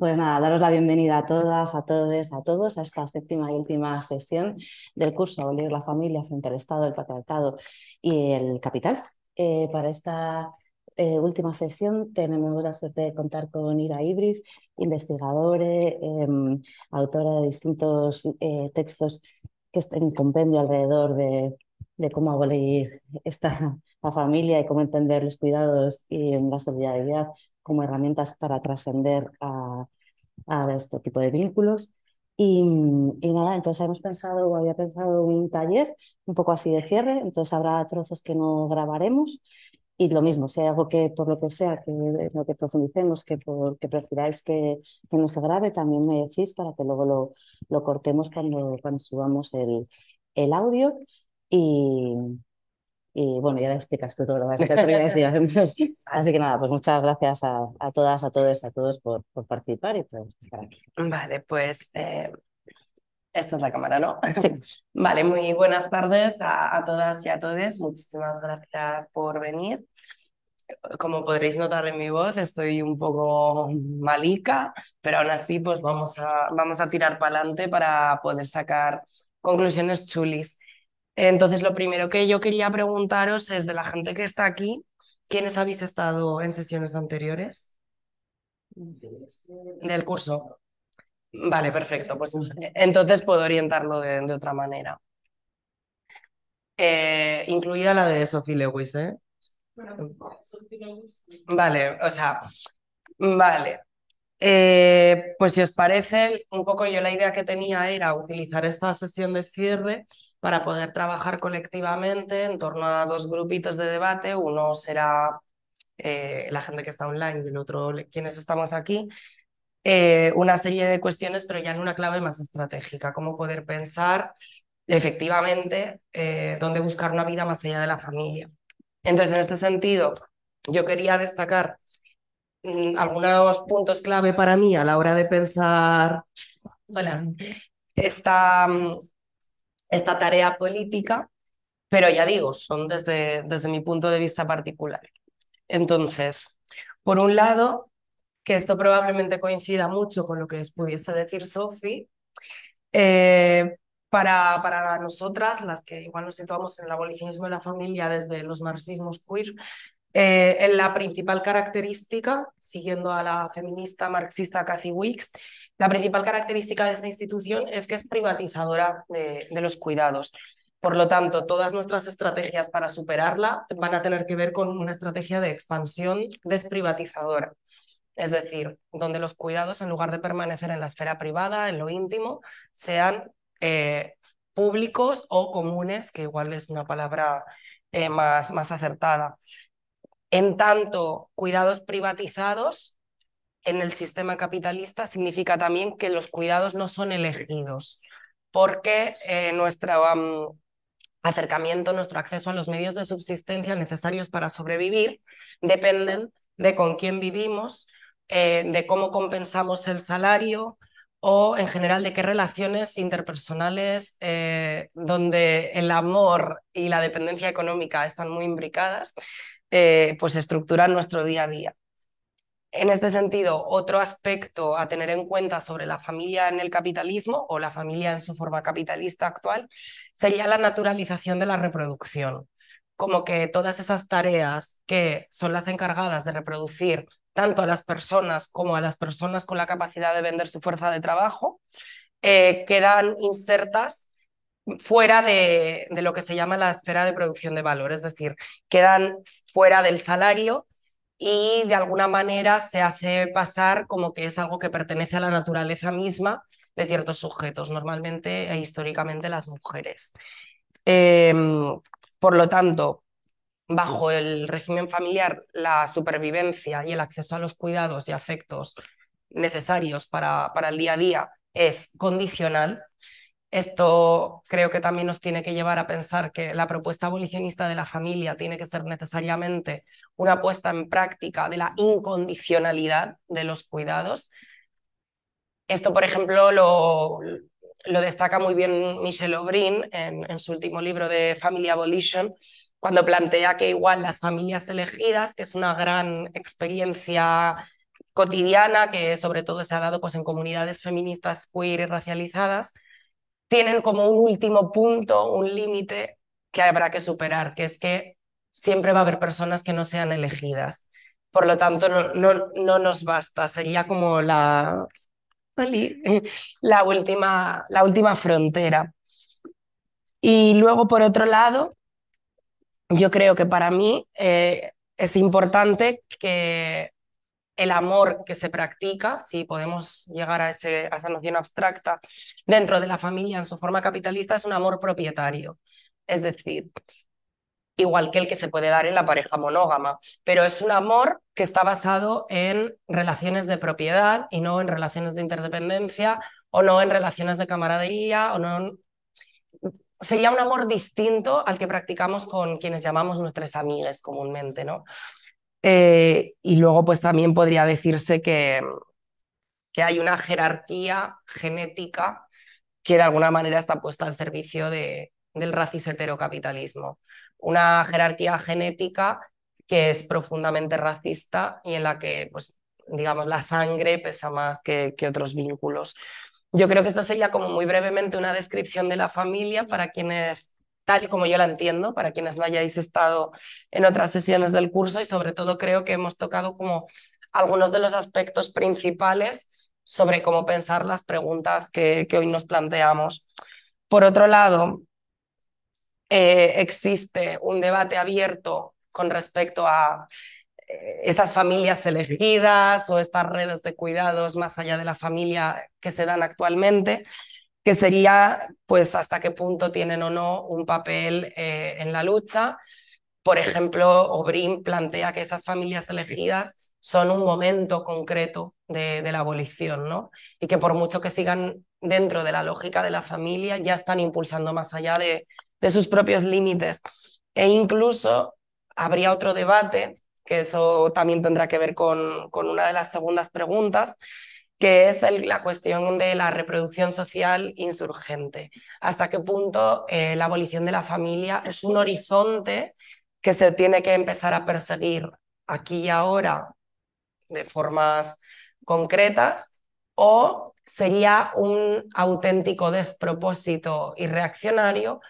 Pues nada, daros la bienvenida a todas, a todos, a todos a esta séptima y última sesión del curso Abolir la familia frente al Estado, el patriarcado y el capital. Eh, para esta eh, última sesión tenemos la suerte de contar con Ira Ibris, investigadora, em, autora de distintos eh, textos que están en compendio alrededor de, cómo abolir esta, la familia y cómo entender los cuidados y la solidaridad como herramientas para trascender a, este tipo de vínculos. Y, y, nada, entonces hemos pensado, había pensado un taller un poco así de cierre, entonces habrá trozos que no grabaremos y lo mismo, si hay algo que por lo que sea, que lo que profundicemos, que, por, que prefiráis que, que, no se grabe, también me decís para que luego lo, lo cortemos cuando, cuando subamos el, el audio. Y, y bueno, ya le explicas tú todo lo que voy a decir. Así que nada, pues muchas gracias a, a todas, a todos, a todos por, por, participar y por estar aquí. Vale, pues eh, esta es la cámara, ¿no? Sí. Vale, muy buenas tardes a, a todas y a todos. Muchísimas gracias por venir. Como podréis notar en mi voz, estoy un poco malica, pero aún así pues vamos a, vamos a tirar para adelante para poder sacar conclusiones chulis. Entonces, lo primero que yo quería preguntaros es de la gente que está aquí, ¿quiénes habéis estado en sesiones anteriores? Del curso. Vale, perfecto. Pues entonces puedo orientarlo de, otra manera. Eh, incluida la de Sophie Lewis, ¿eh? Vale, o sea, vale. Eh, pues si os parece, un poco yo la idea que tenía era utilizar esta sesión de cierre para poder trabajar colectivamente en torno a dos grupitos de debate. Uno será eh, la gente que está online y el otro quienes estamos aquí. Eh, una serie de cuestiones, pero ya en una clave más estratégica, cómo poder pensar efectivamente dónde buscar una vida más allá de la familia. Entonces, en este sentido, yo quería destacar algunos puntos clave para mí a la hora de pensar esta, mm, esta tarea política, pero ya digo, son desde, desde mi punto de vista particular. Entonces, por un lado, que esto probablemente coincida mucho con lo que pudiese decir Sophie, eh, para, para nosotras, las que igual nos situamos en el abolicionismo de la familia desde los marxismos queer, eh, la principal característica, siguiendo a la feminista marxista Cathy Wicks, la principal característica de esta institución es que es privatizadora de, los cuidados. Por lo tanto, todas nuestras estrategias para superarla van a tener que ver con una estrategia de expansión desprivatizadora. Es decir, donde los cuidados, en lugar de permanecer en la esfera privada, en lo íntimo, sean eh, públicos o comunes, que igual es una palabra eh, más acertada. En tanto, cuidados privatizados en el sistema capitalista significa también que los cuidados no son elegidos, porque eh, nuestro acercamiento, nuestro acceso a los medios de subsistencia necesarios para sobrevivir dependen de con quién vivimos, eh, de cómo compensamos el salario o en general de qué relaciones interpersonales eh, donde el amor y la dependencia económica están muy imbricadas eh, pues estructuran nuestro día a día. En este sentido, otro aspecto a tener en cuenta sobre la familia en el capitalismo o la familia en su forma capitalista actual sería la naturalización de la reproducción, como que todas esas tareas que son las encargadas de reproducir tanto a las personas como a las personas con la capacidad de vender su fuerza de trabajo, eh, quedan insertas fuera de, lo que se llama la esfera de producción de valor, es decir, quedan fuera del salario y de alguna manera se hace pasar como que es algo que pertenece a la naturaleza misma de ciertos sujetos, normalmente e históricamente las mujeres. Em, por lo tanto, bajo el régimen familiar, la supervivencia y el acceso a los cuidados y afectos necesarios para, para el día a día es condicional. Esto creo que también nos tiene que llevar a pensar que la propuesta abolicionista de la familia tiene que ser necesariamente una puesta en práctica de la incondicionalidad de los cuidados. Esto, por ejemplo, lo, lo destaca muy bien Michelle O'Brien en, en, su último libro de Family Abolition, cuando plantea que igual las familias elegidas, que es una gran experiencia cotidiana que sobre todo se ha dado pues, en comunidades feministas queer y racializadas, tienen como un último punto, un límite que habrá que superar, que es que siempre va a haber personas que no sean elegidas. Por lo tanto, no, no, no nos basta, sería como la, la, última, la última frontera. Y luego, por otro lado, yo creo que para mí eh, es importante que el amor que se practica, si podemos llegar a, ese, a, esa noción abstracta, dentro de la familia en su forma capitalista, es un amor propietario. Es decir, igual que el que se puede dar en la pareja monógama, pero es un amor que está basado en relaciones de propiedad y no en relaciones de interdependencia o no en relaciones de camaradería o no sería un amor distinto al que practicamos con quienes llamamos nuestras amigas comúnmente, ¿no? Eh, y luego, pues también podría decirse que, que hay una jerarquía genética que de alguna manera está puesta al servicio de, del racis heterocapitalismo. Una jerarquía genética que es profundamente racista y en la que, pues, digamos, la sangre pesa más que, que otros vínculos. Yo creo que esta sería como muy brevemente una descripción de la familia para quienes tal y como yo la entiendo, para quienes no hayáis estado en otras sesiones del curso y sobre todo creo que hemos tocado como algunos de los aspectos principales sobre cómo pensar las preguntas que, que hoy nos planteamos. Por otro lado, eh, existe un debate abierto con respecto a eh, esas familias elegidas o estas redes de cuidados más allá de la familia que se dan actualmente que sería pues hasta qué punto tienen o no un papel eh, en la lucha. Por ejemplo, Obrin plantea que esas familias elegidas son un momento concreto de, de, la abolición, ¿no? Y que por mucho que sigan dentro de la lógica de la familia, ya están impulsando más allá de, de sus propios límites. E incluso habría otro debate, que eso también tendrá que ver con, con una de las segundas preguntas, que es la cuestión de la reproducción social insurgente. Hasta qué punto eh, la abolición de la familia es un horizonte que se tiene que empezar a perseguir aquí y ahora de formas concretas o sería un auténtico despropósito y reaccionario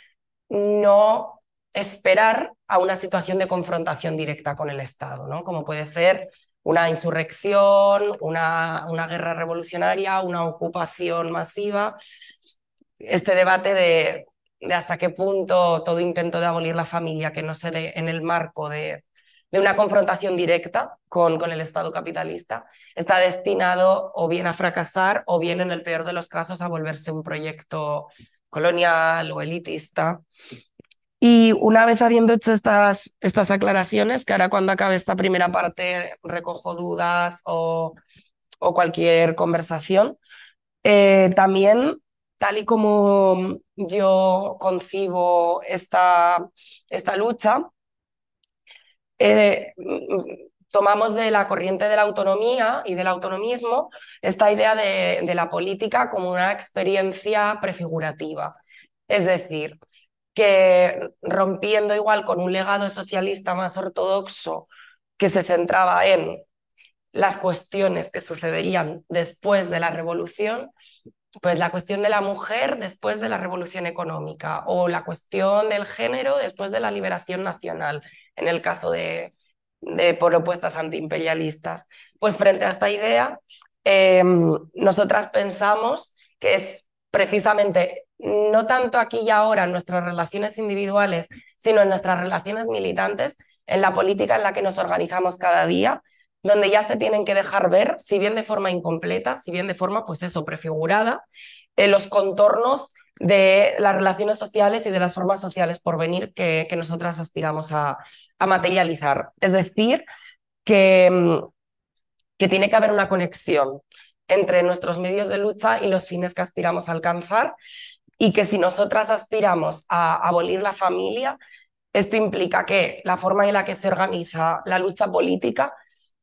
no esperar a una situación de confrontación directa con el Estado, ¿no? como puede ser una insurrección, una, una guerra revolucionaria, una ocupación masiva. Este debate de, hasta qué punto todo intento de abolir la familia que no se dé en el marco de, de una confrontación directa con, con, el Estado capitalista, está destinado o bien a fracasar o bien, en el peor de los casos, a volverse un proyecto colonial o elitista. Y una vez habiendo hecho estas, estas aclaraciones, que ahora cuando acabe esta primera parte recojo dudas o, o cualquier conversación, eh, también, tal y como yo concibo esta, esta lucha, eh, tomamos de la corriente de la autonomía y del autonomismo esta idea de, de la política como una experiencia prefigurativa. Es decir, que rompiendo igual con un legado socialista más ortodoxo que se centraba en las cuestiones que sucederían después de la revolución, pues la cuestión de la mujer después de la revolución económica o la cuestión del género después de la liberación nacional, en el caso de, de propuestas antiimperialistas. Pues frente a esta idea, eh, nosotras pensamos que es precisamente no tanto aquí y ahora en nuestras relaciones individuales, sino en nuestras relaciones militantes, en la política en la que nos organizamos cada día, donde ya se tienen que dejar ver, si bien de forma incompleta, si bien de forma, pues eso, prefigurada, eh, los contornos de las relaciones sociales y de las formas sociales por venir que, que nosotras aspiramos a, a, materializar. Es decir, que, que tiene que haber una conexión entre nuestros medios de lucha y los fines que aspiramos a alcanzar y que si nosotras aspiramos a abolir la familia, esto implica que la forma en la que se organiza la lucha política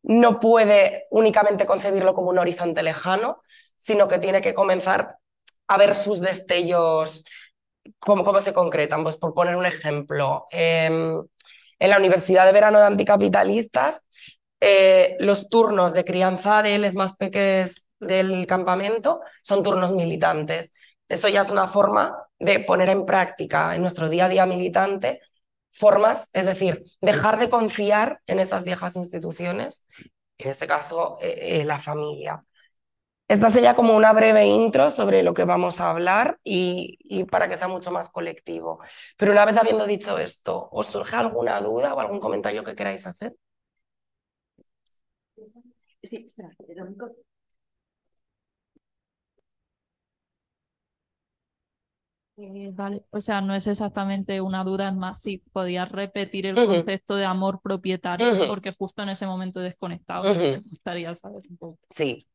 no puede únicamente concebirlo como un horizonte lejano, sino que tiene que comenzar a ver sus destellos, cómo, cómo se concretan. Pues por poner un ejemplo, em, en la Universidad de Verano de Anticapitalistas, eh, los turnos de crianza de los más pequeños del campamento son turnos militantes. Eso ya es una forma de poner en práctica en nuestro día a día militante formas, es decir, dejar de confiar en esas viejas instituciones, en este caso eh, eh, la familia. Esta sería como una breve intro sobre lo que vamos a hablar y, para que sea mucho más colectivo. Pero una vez habiendo dicho esto, ¿os surge alguna duda o algún comentario que queráis hacer? Sí, espera, Eh, vale, o sea, no es exactamente una duda, es más, si podías repetir el concepto de amor propietario, porque justo en ese momento desconectado, me gustaría saber un poco. Sí.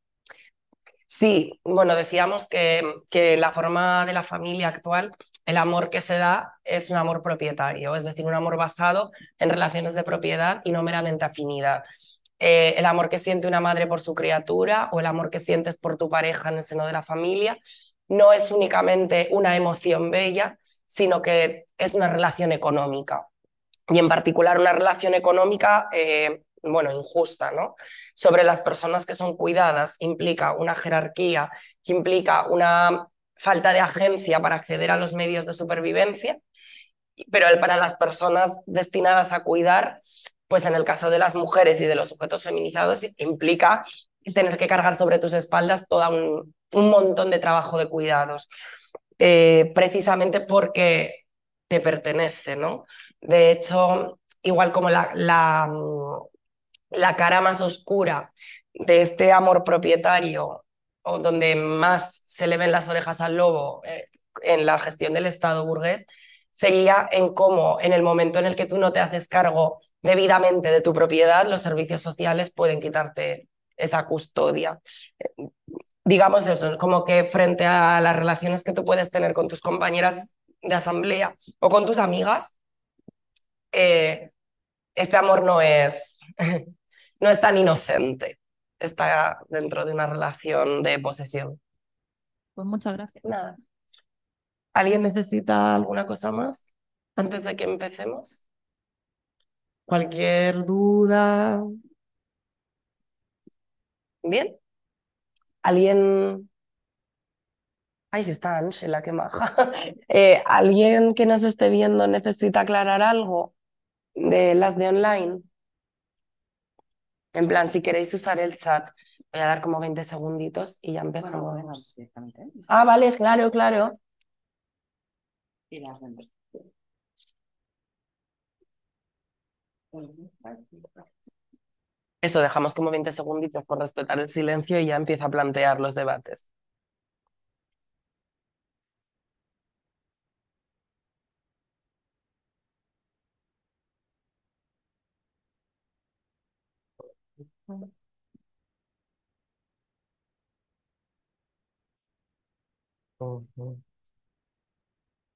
Sí, bueno, decíamos que, que la forma de la familia actual, el amor que se da es un amor propietario, es decir, un amor basado en relaciones de propiedad y no meramente afinidad. Eh, el amor que siente una madre por su criatura o el amor que sientes por tu pareja en el seno de la familia no es únicamente una emoción bella, sino que es una relación económica. Y en particular una relación económica, eh, bueno, injusta, ¿no? Sobre las personas que son cuidadas implica una jerarquía, implica una falta de agencia para acceder a los medios de supervivencia, pero para las personas destinadas a cuidar, pues en el caso de las mujeres y de los sujetos feminizados, implica tener que cargar sobre tus espaldas todo un, un montón de trabajo de cuidados, eh, precisamente porque te pertenece, ¿no? De hecho, igual como la, la, la cara más oscura de este amor propietario, o donde más se le ven las orejas al lobo eh, en la gestión del Estado burgués, sería en cómo en el momento en el que tú no te haces cargo debidamente de tu propiedad, los servicios sociales pueden quitarte esa custodia digamos eso, como que frente a las relaciones que tú puedes tener con tus compañeras de asamblea o con tus amigas, eh, este amor no es, no es tan inocente, está dentro de una relación de posesión. Pues muchas gracias. Nada. ¿Alguien necesita alguna cosa más antes de que empecemos? ¿Cualquier duda? Bien. ¿Alguien... Ay, si está Ángela, qué maja. Eh, ¿Alguien que nos esté viendo necesita aclarar algo de las de online? En plan, si queréis usar el chat, voy a dar como 20 segunditos y ya empezamos. Ah, vale, es claro, claro. Eso dejamos como 20 segunditos por respetar el silencio y ya empieza a plantear los debates.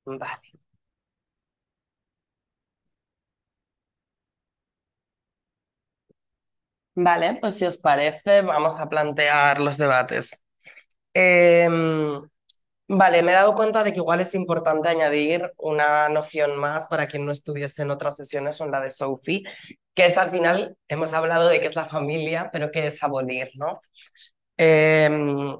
Vale. Vale, pues si os parece, vamos a plantear los debates. Em, vale, me he dado cuenta de que igual es importante añadir una noción más para quien no estuviese en otras sesiones o en la de Sophie, que es al final, hemos hablado de qué es la familia, pero qué es abolir, ¿no? Em,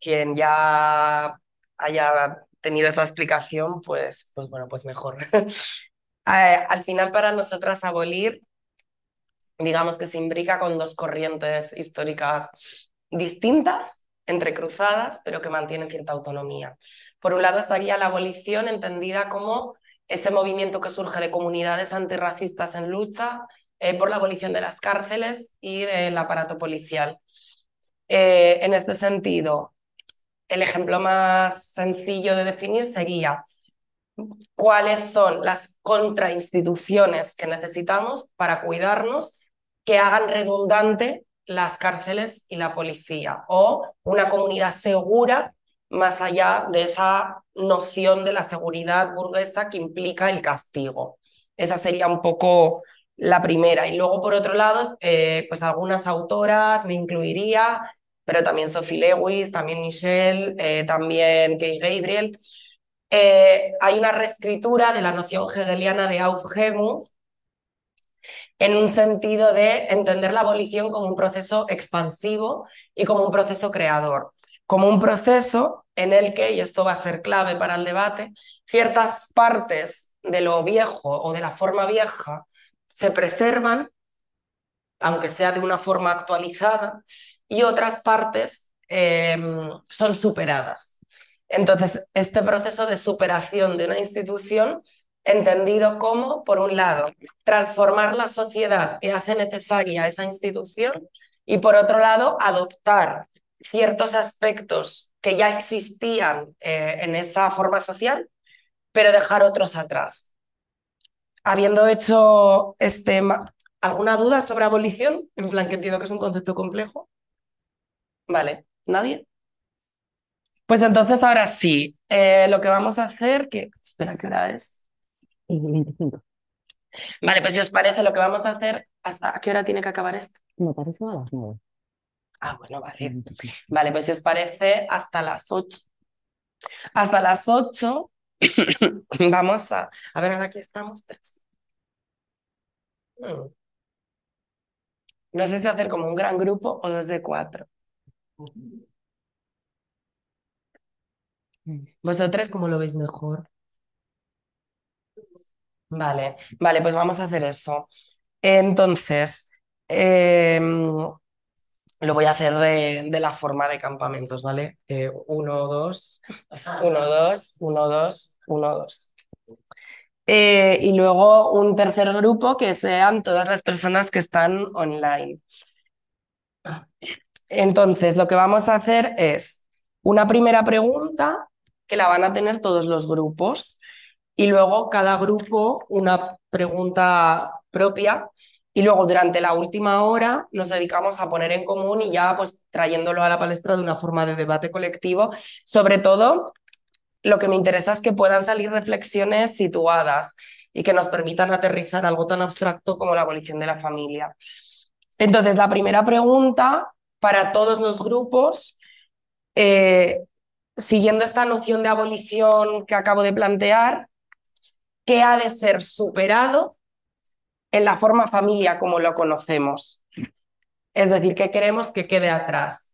quien ya haya tenido esta explicación, pues, pues bueno, pues mejor. Eh, al final, para nosotras abolir digamos que se imbrica con dos corrientes históricas distintas, entrecruzadas, pero que mantienen cierta autonomía. Por un lado estaría la abolición entendida como ese movimiento que surge de comunidades antirracistas en lucha eh, por la abolición de las cárceles y del aparato policial. Eh, en este sentido, el ejemplo más sencillo de definir sería cuáles son las contrainstituciones que necesitamos para cuidarnos que hagan redundante las cárceles y la policía o una comunidad segura más allá de esa noción de la seguridad burguesa que implica el castigo. Esa sería un poco la primera. Y luego, por otro lado, eh, pues algunas autoras me incluiría, pero también Sophie Lewis, también Michelle, eh, también Kay Gabriel. Eh, hay una reescritura de la noción hegeliana de Aufhebung en un sentido de entender la abolición como un proceso expansivo y como un proceso creador, como un proceso en el que, y esto va a ser clave para el debate, ciertas partes de lo viejo o de la forma vieja se preservan, aunque sea de una forma actualizada, y otras partes em, son superadas. Entonces, este proceso de superación de una institución entendido como, por un lado, transformar la sociedad que hace necesaria esa institución y, por otro lado, adoptar ciertos aspectos que ya existían eh, en esa forma social, pero dejar otros atrás. Habiendo hecho este... ¿Alguna duda sobre abolición? En plan, que entiendo que es un concepto complejo. Vale, ¿nadie? Pues entonces ahora sí, eh, lo que vamos a hacer, que espera, ¿qué hora es? 25. Vale, pues si os parece, lo que vamos a hacer, ¿hasta qué hora tiene que acabar esto? Me parece a las 9. Ah, bueno, vale. Vale, pues si os parece, hasta las 8. Hasta las 8 vamos a... A ver, ahora aquí estamos. Hmm. No sé si hacer como un gran grupo o dos de cuatro. ¿Vosotros cómo lo veis mejor? Vale, vale, pues vamos a hacer eso. Entonces, em, lo voy a hacer de, la forma de campamentos, ¿vale? Eh, uno, dos, uno, dos, uno, dos, uno, dos. Eh, y luego un tercer grupo que sean todas las personas que están online. Entonces, lo que vamos a hacer es una primera pregunta que la van a tener todos los grupos y luego cada grupo una pregunta propia y luego durante la última hora nos dedicamos a poner en común y ya pues trayéndolo a la palestra de una forma de debate colectivo. Sobre todo, lo que me interesa es que puedan salir reflexiones situadas y que nos permitan aterrizar algo tan abstracto como la abolición de la familia. Entonces, la primera pregunta para todos los grupos, eh, siguiendo esta noción de abolición que acabo de plantear, que ha de ser superado en la forma familia como lo conocemos. Es decir, que queremos que quede atrás.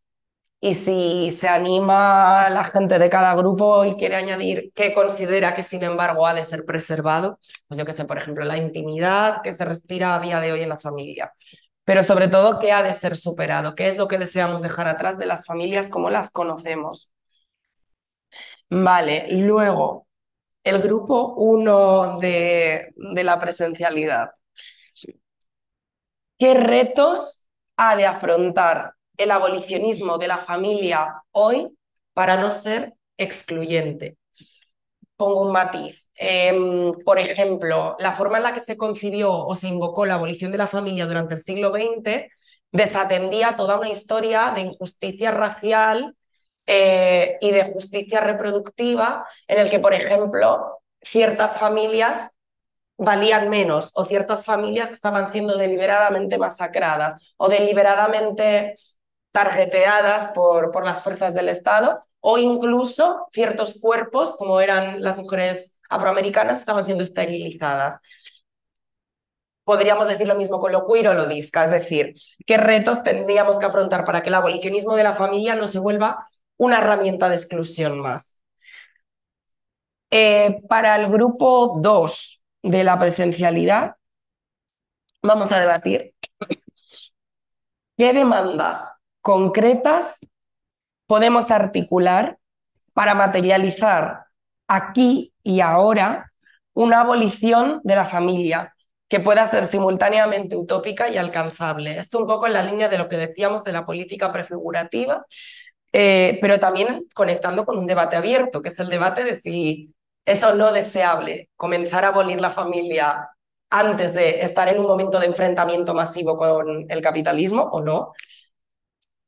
Y si se anima la gente de cada grupo y quiere añadir qué considera que sin embargo ha de ser preservado, pues yo que sé, por ejemplo, la intimidad que se respira a día de hoy en la familia. Pero sobre todo, qué ha de ser superado, qué es lo que deseamos dejar atrás de las familias como las conocemos. Vale, luego, el grupo 1 de, de la presencialidad. ¿Qué retos ha de afrontar el abolicionismo de la familia hoy para no ser excluyente? Pongo un matiz. Em, por ejemplo, la forma en la que se concibió o se invocó la abolición de la familia durante el siglo XX desatendía toda una historia de injusticia racial eh, y de justicia reproductiva en el que, por ejemplo, ciertas familias valían menos o ciertas familias estaban siendo deliberadamente masacradas o deliberadamente tarjeteadas por, por las fuerzas del Estado o incluso ciertos cuerpos, como eran las mujeres afroamericanas, estaban siendo esterilizadas. Podríamos decir lo mismo con lo queer o lo disca, es decir, qué retos tendríamos que afrontar para que el abolicionismo de la familia no se vuelva una herramienta de exclusión más. Eh, para el grupo 2 de la presencialidad, vamos a debatir qué demandas concretas podemos articular para materializar aquí y ahora una abolición de la familia que pueda ser simultáneamente utópica y alcanzable. Esto un poco en la línea de lo que decíamos de la política prefigurativa, eh, pero también conectando con un debate abierto, que es el debate de si es o no deseable comenzar a abolir la familia antes de estar en un momento de enfrentamiento masivo con el capitalismo o no.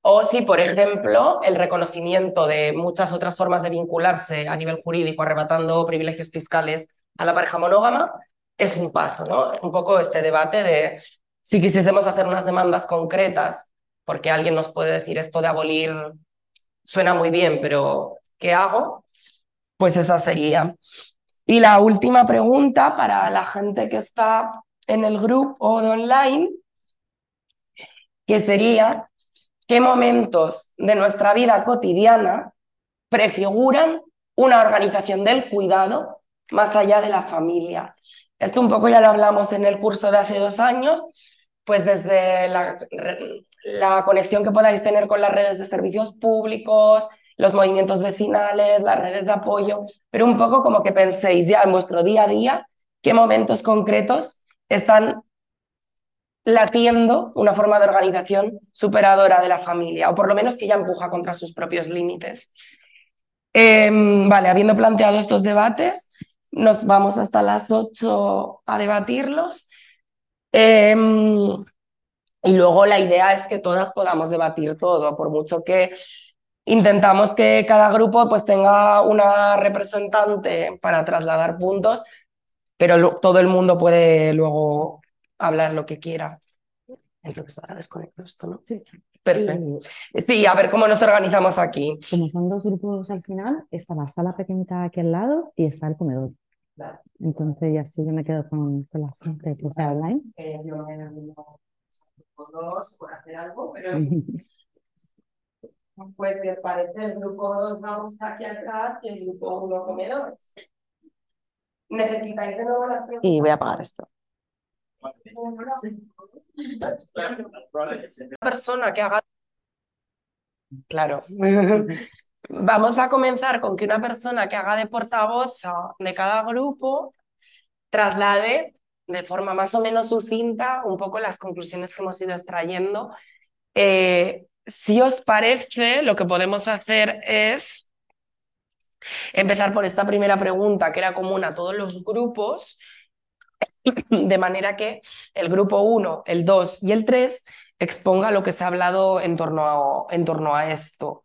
O si, por ejemplo, el reconocimiento de muchas otras formas de vincularse a nivel jurídico, arrebatando privilegios fiscales a la pareja monógama, es un paso, ¿no? Un poco este debate de si quisiésemos hacer unas demandas concretas, porque alguien nos puede decir esto de abolir suena muy bien, pero ¿qué hago? Pues esa sería. Y la última pregunta para la gente que está en el grupo de online, que sería, ¿qué momentos de nuestra vida cotidiana prefiguran una organización del cuidado más allá de la familia? Esto un poco ya lo hablamos en el curso de hace dos años, pues desde la, la conexión que podáis tener con las redes de servicios públicos, los movimientos vecinales, las redes de apoyo, pero un poco como que penséis ya en vuestro día a día qué momentos concretos están latiendo una forma de organización superadora de la familia, o por lo menos que ya empuja contra sus propios límites. Em, vale, habiendo planteado estos debates, nos vamos hasta las 8 a debatirlos. Em, y luego la idea es que todas podamos debatir todo, por mucho que intentamos que cada grupo pues tenga una representante para trasladar puntos, pero todo el mundo puede luego hablar lo que quiera. Entonces ahora desconecto esto, ¿no? Sí. Perfecto. Sí, a ver cómo nos organizamos aquí. Como son dos grupos al final, está la sala pequeñita aquí al lado y está el comedor. Entonces, ya así yo me quedo con, con la gente que sea online. Me dos por hacer algo, pero pues si os parece, el grupo 2 vamos aquí atrás y el grupo 1 comedores. ¿Necesitáis de nuevo las preguntas? Y voy a apagar esto. persona que haga. Claro. Vamos a comenzar con que una persona que haga de portavoz de cada grupo traslade de forma más o menos sucinta un poco las conclusiones que hemos ido extrayendo. Eh, si os parece, lo que podemos hacer es empezar por esta primera pregunta que era común a todos los grupos, de manera que el grupo 1, el 2 y el 3 exponga lo que se ha hablado en torno en torno a esto.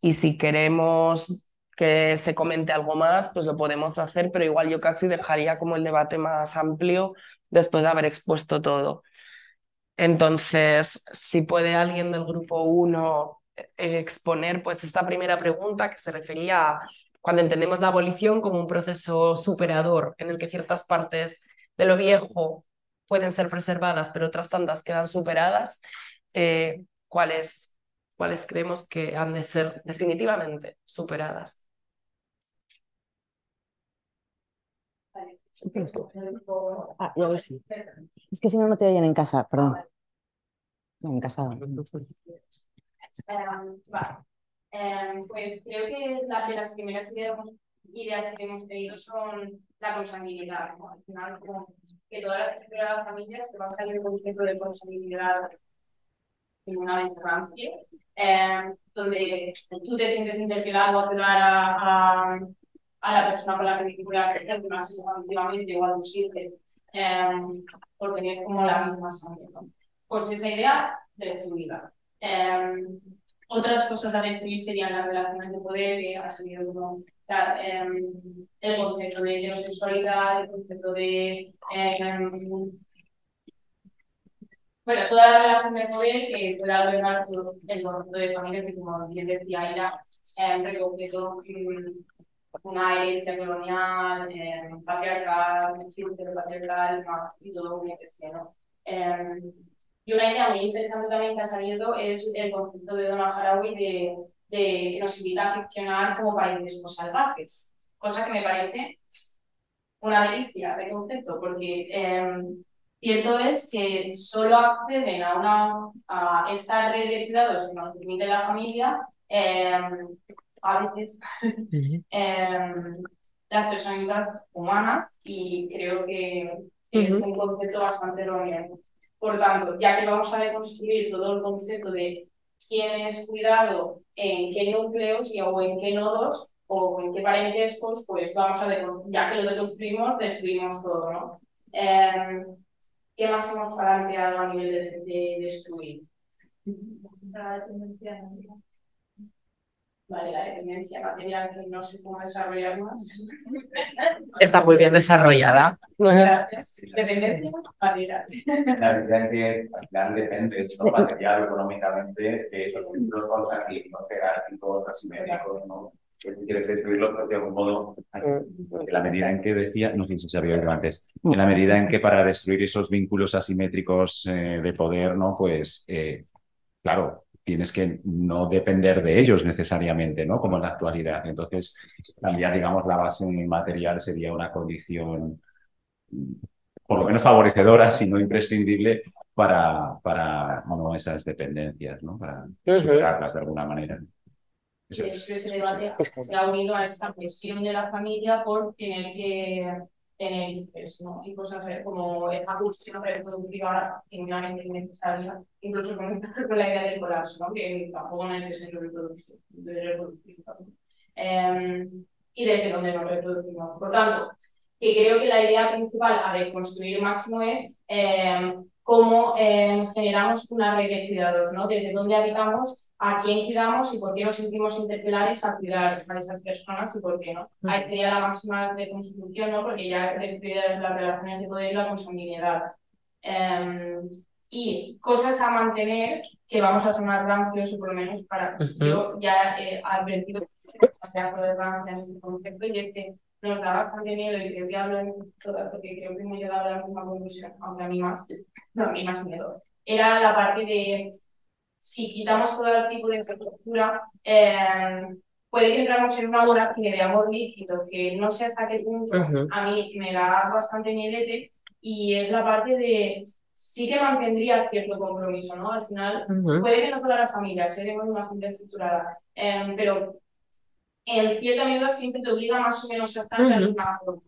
Y si queremos que se comente algo más, pues lo podemos hacer, pero igual yo casi dejaría como el debate más amplio después de haber expuesto todo. Entonces, si puede alguien del grupo 1 eh, exponer pues esta primera pregunta que se refería a cuando entendemos la abolición como un proceso superador en el que ciertas partes de lo viejo pueden ser preservadas, pero otras tantas quedan superadas, eh, ¿cuáles, ¿cuáles creemos que han de ser definitivamente superadas? Ah. Es que si no, no te oyen en casa, perdón. No, en casa. Um, pues creo que las de las primeras ideas, ideas que hemos tenido son la consanguinidad. ¿no? Al final, como que toda la estructura de la familia se va a salir un concepto de consanguinidad en una infancia, eh, donde tú te sientes interpelado a ayudar a, a a la persona con la que vincular más significativamente o aducirte eh, por tener como la misma sangre. ¿no? Pues esa idea destruida. Eh, otras cosas a destruir serían las relaciones de poder, que ha sido como eh, el concepto de heterosexualidad, el concepto de bueno, toda la relación de poder que puede albergar el concepto de familia que, como bien decía, eh, recoge todo una herencia colonial, eh, patriarcal, patriarcal y todo muy ¿no? Eh, y una idea muy interesante también que ha salido es el concepto de Donald Haraway de, de que nos invita a ficcionar como países salvajes, cosa que me parece una delicia de concepto, porque eh, cierto es que solo acceden a, una, a esta red de cuidados que nos permite la familia eh, a veces em, las personalidades humanas y creo que es un concepto bastante erróneo. Por tanto, ya que vamos a deconstruir todo el concepto de quién es cuidado, en qué núcleos y, o en qué nodos o en qué parentescos, pues vamos a, ya que lo deconstruimos, destruimos todo, ¿no? Em, ¿Qué más hemos planteado a nivel de, de destruir? La dependencia Vale, la dependencia material que no sé cómo desarrollar más. Está muy bien desarrollada. Dependencia material. La verdad es que al final depende, ¿no? material económicamente, de esos vínculos consanguíneos, jerárquicos, asimétricos, ¿no? Si quieres destruirlos, pues de algún modo, en la medida en que decía, no sé si se había oído antes, en la medida en que para destruir esos vínculos asimétricos eh, de poder, ¿no? Pues, eh, claro, tienes que no depender de ellos necesariamente, ¿no? Como en la actualidad. Entonces, cambiar, digamos, la base material sería una condición por lo menos favorecedora, si no imprescindible, para, para esas dependencias, ¿no? Para superarlas de alguna manera. Eso ese debate se ha unido a esta presión de la familia por tener que tener hijos, ¿no? Y cosas como esa cuestión reproductiva genuinamente innecesaria, incluso con, con, la idea del colapso, ¿no? Que tampoco no es necesario reproducir, reproducir eh, y desde donde nos reproducimos. Por tanto, que creo que la idea principal a reconstruir máximo es eh, cómo eh, generamos una red de cuidados, ¿no? Desde dónde habitamos a quién cuidamos y por qué nos sentimos interpelados a cuidar a esas personas y por qué no. Ahí sería la máxima reconstrucción, ¿no? Porque ya destruidas las relaciones de poder y la consanguinidad. Em, y cosas a mantener que vamos a sonar rancios o por lo menos para... Yo ya he advertido que de rancia en este concepto y es que nos da bastante miedo y creo que hablo en todas porque creo que hemos llegado a la misma conclusión, aunque a mí más, no, a mí más miedo. Era la parte de si quitamos todo el tipo de infraestructura, eh, puede que entramos en una vorágine de amor líquido que no sé hasta qué punto a mí me da bastante miedete y es la parte de sí que mantendría cierto compromiso, ¿no? Al final, puede que no todas las familias, seremos familia estructurada, eh, pero en cierta medida siempre te obliga más o menos a estar de alguna forma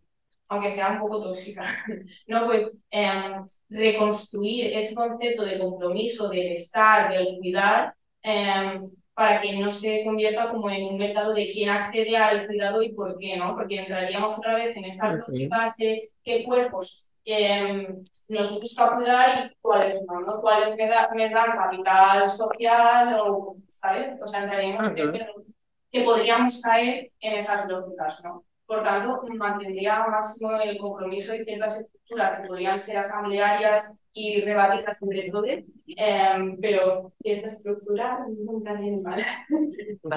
aunque sea un poco tóxica, ¿no? Pues em, reconstruir ese concepto de compromiso, del estar, del cuidar, em, para que no se convierta como en un mercado de quién accede al cuidado y por qué, ¿no? Porque entraríamos otra vez en esta fase qué cuerpos em, nos gusta cuidar y cuáles no, ¿no? Cuáles me, dan capital social o, ¿sabes? O sea, entraríamos en que podríamos caer en esas lógicas, ¿no? Por tanto, mantendría máximo el compromiso y ciertas estructuras que podrían ser asamblearias y rebatidas entre todos, em, pero cierta estructura nunca viene mal.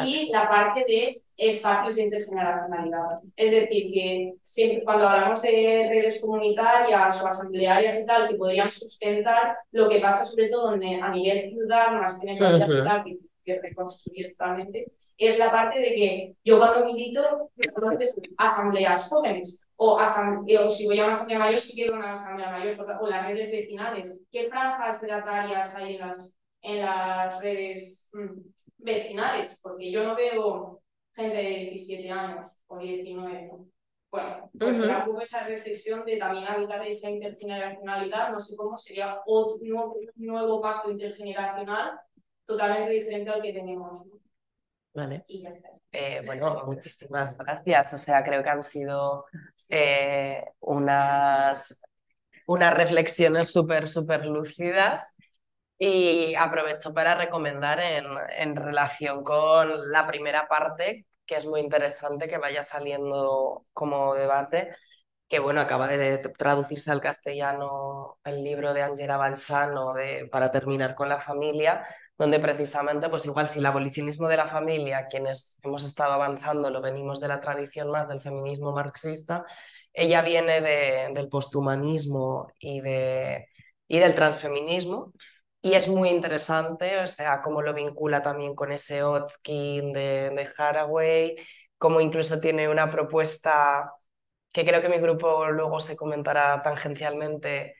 Y la parte de espacios de intergeneracionalidad. Es decir, que siempre, cuando hablamos de redes comunitarias o asamblearias y tal, que podrían sustentar lo que pasa sobre todo a nivel ciudad, más que en el ciudad, que, que reconstruir totalmente, es la parte de que yo cuando milito, asambleas jóvenes, o, o si voy a una asamblea mayor, si quiero una asamblea mayor, o las redes vecinales. ¿Qué franjas edatarias hay en las, en las redes mm, vecinales? Porque yo no veo gente de 17 años o 19. Bueno, pues uh un poco esa reflexión de también habitar esa intergeneracionalidad, no sé cómo sería otro nuevo, nuevo pacto intergeneracional totalmente diferente al que tenemos. Vale. Eh, bueno, muchísimas gracias. O sea, creo que han sido eh, unas, unas reflexiones súper, súper lúcidas. Y aprovecho para recomendar en, en relación con la primera parte, que es muy interesante que vaya saliendo como debate, que bueno, acaba de traducirse al castellano el libro de Angela Balsano de Para terminar con la familia, donde precisamente, pues igual si el abolicionismo de la familia, quienes hemos estado avanzando, lo venimos de la tradición más del feminismo marxista, ella viene de, del posthumanismo y, de, y del transfeminismo, y es muy interesante, o sea, cómo lo vincula también con ese Otkin de, de Haraway, cómo incluso tiene una propuesta que creo que mi grupo luego se comentará tangencialmente,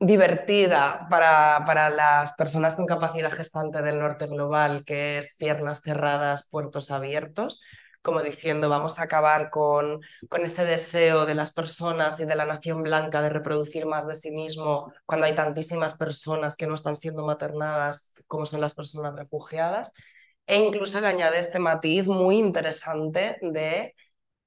divertida para, para, las personas con capacidad gestante del norte global, que es piernas cerradas, puertos abiertos, como diciendo vamos a acabar con, con ese deseo de las personas y de la nación blanca de reproducir más de sí mismo cuando hay tantísimas personas que no están siendo maternadas como son las personas refugiadas. E incluso le añade este matiz muy interesante de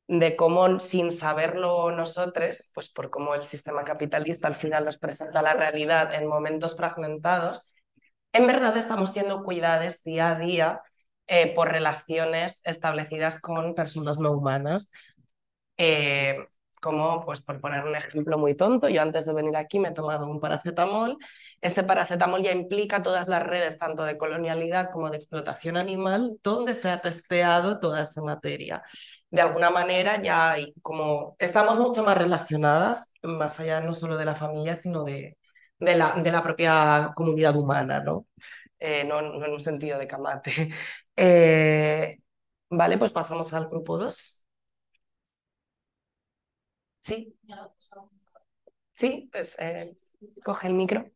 de cómo sin saberlo nosotros, pues por cómo el sistema capitalista al final nos presenta la realidad en momentos fragmentados, en verdad estamos siendo cuidadas día a día eh, por relaciones establecidas con personas no humanas. Eh, como, pues por poner un ejemplo muy tonto, yo antes de venir aquí me he tomado un paracetamol. Ese paracetamol ya implica todas las redes, tanto de colonialidad como de explotación animal, donde se ha testeado toda esa materia. De alguna manera ya hay como estamos mucho más relacionadas, más allá no solo de la familia, sino de, de, la, de la propia comunidad humana, ¿no? Eh, no, no, en un sentido de camate. Eh, vale, pues pasamos al grupo 2. Sí. Sí, pues eh, coge el micro.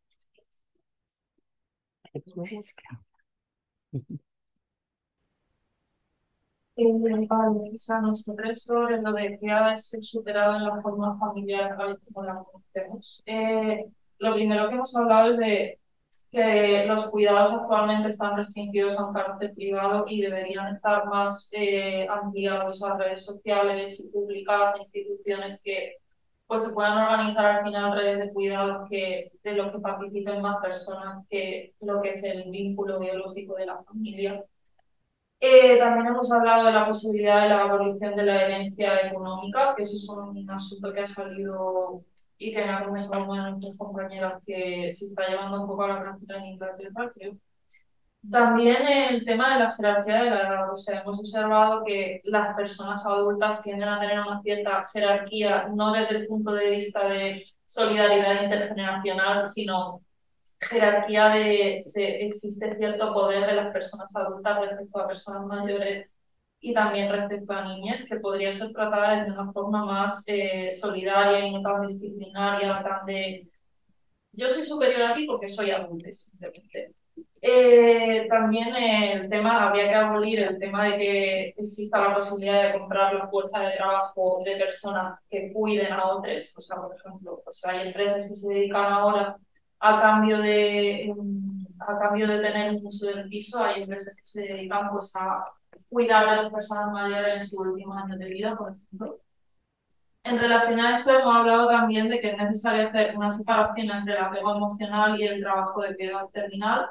Vale, quizá nuestro resto de lo de es superado en la forma familiar como la conocemos. Lo primero que hemos hablado es de que los cuidados actualmente están restringidos a un carácter privado y deberían estar más eh, ampliados a redes sociales y públicas, instituciones que pues se puedan organizar al final redes de cuidados que, de los que participen más personas que lo que es el vínculo biológico de la familia. Eh, también hemos hablado de la posibilidad de la abolición de la herencia económica, que eso es un asunto que ha salido y que ha comentado una de nuestras compañeras que se está llevando un poco a la práctica en Inglaterra, creo. También el tema de la jerarquía de la edad, o sea, hemos observado que las personas adultas tienden a tener una cierta jerarquía, no desde el punto de vista de solidaridad intergeneracional, sino jerarquía de se, existe cierto poder de las personas adultas respecto a personas mayores y también respecto a niñas, que podría ser tratada de una forma más eh, solidaria y no tan disciplinaria, tan de yo soy superior a ti porque soy adulto, simplemente. Eh, también el tema, habría que abolir el tema de que exista la posibilidad de comprar la fuerza de trabajo de personas que cuiden a otros. O sea, por ejemplo, pues hay empresas que se dedican ahora a cambio de, a cambio de tener un uso del piso, hay empresas que se dedican pues, a cuidar de las personas mayores en su último año de vida, por ejemplo. En relación a esto, hemos hablado también de que es necesario hacer una separación entre el apego emocional y el trabajo de cuidado terminal,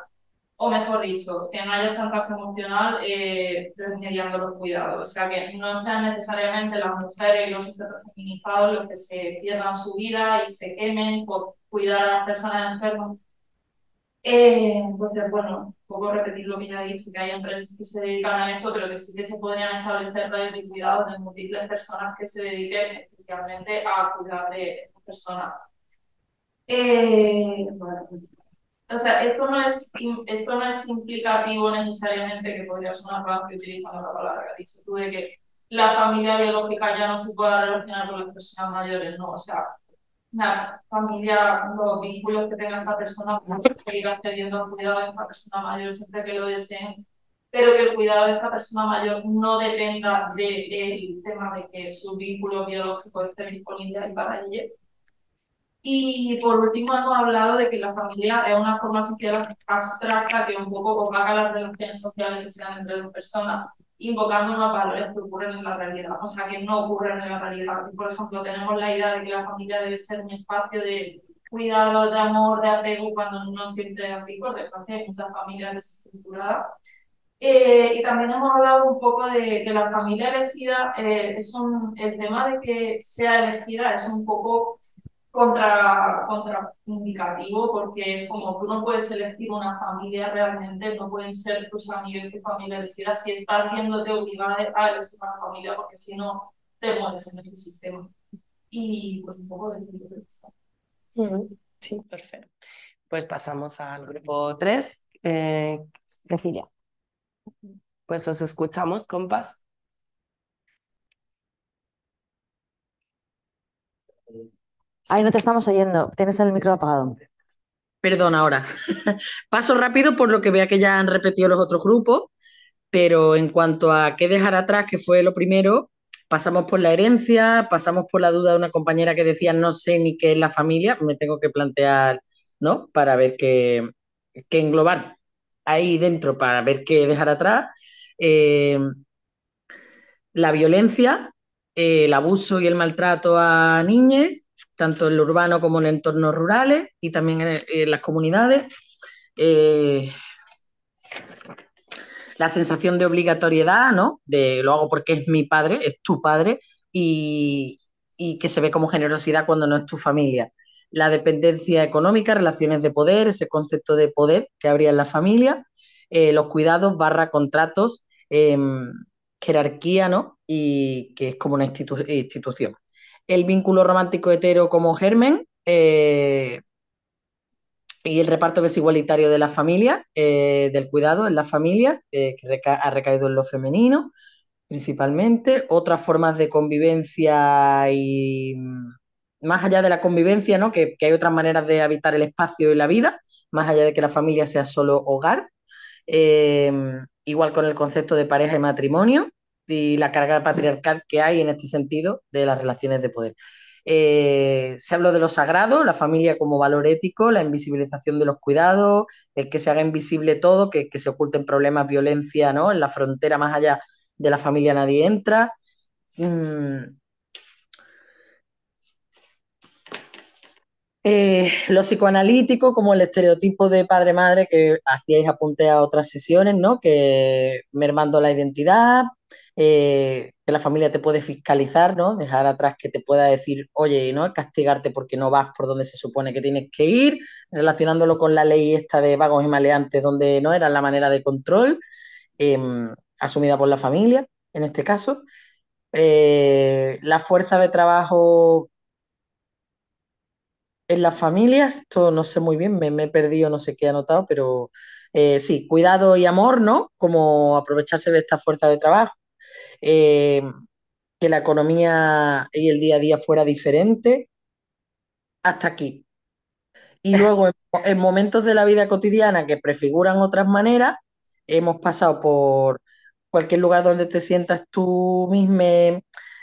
o mejor dicho, que no haya chantaje emocional eh, mediando los cuidados. O sea, que no sean necesariamente las mujeres y los sujetos feminizados los que se pierdan su vida y se quemen por cuidar a las personas enfermas, eh, entonces, bueno, un poco repetir lo que ya he dicho, que hay empresas que se dedican a esto, pero que sí que se podrían establecer redes de cuidados de múltiples personas que se dediquen especialmente a cuidar de personas. Eh, bueno, o sea, esto no, es, esto no es implicativo necesariamente, que podría sonar rápido utilizando la palabra que has dicho tú, de que la familia biológica ya no se pueda relacionar con las personas mayores, no, o sea, la familia, los vínculos que tenga esta persona, pues, seguir accediendo al cuidado de esta persona mayor siempre que lo deseen, pero que el cuidado de esta persona mayor no dependa del tema de que su vínculo biológico esté disponible ahí para ella. Y por último hemos hablado de que la familia es una forma social abstracta que un poco opaca las relaciones sociales que sean entre dos personas invocando unos valores que ocurren en la realidad, o sea, que no ocurren en la realidad. Por ejemplo, tenemos la idea de que la familia debe ser un espacio de cuidado, de amor, de apego, cuando no siempre es así, por desgracia hay muchas familias desestructuradas. Eh, y también hemos hablado un poco de que la familia elegida eh, es un, el tema de que sea elegida es un poco contra, contraindicativo porque es como tú no puedes elegir una familia realmente, no pueden ser tus amigos de familia elegida si estás viéndote obligada a elegir una familia porque si no te mueres en ese sistema. Y pues un poco de Sí, perfecto. Pues pasamos al grupo 3. Eh, Cecilia. Pues os escuchamos, compas. Ay, no te estamos oyendo. Tienes el micro apagado. Perdón, ahora. Paso rápido por lo que vea que ya han repetido los otros grupos, pero en cuanto a qué dejar atrás, que fue lo primero, pasamos por la herencia, pasamos por la duda de una compañera que decía no sé ni qué es la familia, me tengo que plantear, ¿no? Para ver qué, qué englobar ahí dentro, para ver qué dejar atrás. Eh, la violencia, el abuso y el maltrato a niñas, tanto en lo urbano como en entornos rurales y también en, las comunidades. eh, la sensación de obligatoriedad, ¿no? De lo hago porque es mi padre, es tu padre, y, y que se ve como generosidad cuando no es tu familia. La dependencia económica, relaciones de poder, ese concepto de poder que habría en la familia, eh, los cuidados barra contratos, eh, jerarquía, ¿no? Y que es como una institu institución. El vínculo romántico hetero como germen eh, y el reparto desigualitario de la familia, eh, del cuidado en la familia, eh, que ha recaído en lo femenino principalmente. Otras formas de convivencia y más allá de la convivencia, ¿no? Que, que, hay otras maneras de habitar el espacio y la vida, más allá de que la familia sea solo hogar. Igual con el concepto de pareja y matrimonio y la carga patriarcal que hay en este sentido de las relaciones de poder. Eh, se habló de lo sagrado, la familia como valor ético, la invisibilización de los cuidados, el que se haga invisible todo, que, que se oculten problemas, violencia, ¿no? En la frontera más allá de la familia nadie entra. Mm. Eh, lo psicoanalítico, como el estereotipo de padre-madre que hacíais apunte a otras sesiones, ¿no? Que mermando la identidad, eh, que la familia te puede fiscalizar, ¿no? Dejar atrás que te pueda decir, oye, ¿no? Castigarte porque no vas por donde se supone que tienes que ir, relacionándolo con la ley esta de vagos y maleantes, donde no era la manera de control, eh, asumida por la familia, en este caso. Eh, la fuerza de trabajo en la familia, esto no sé muy bien, me, me he perdido, no sé qué he anotado, pero eh, sí, cuidado y amor, ¿no? Como aprovecharse de esta fuerza de trabajo. Eh, que la economía y el día a día fuera diferente, hasta aquí. Y luego, en, en momentos de la vida cotidiana que prefiguran otras maneras, hemos pasado por cualquier lugar donde te sientas tú mismo,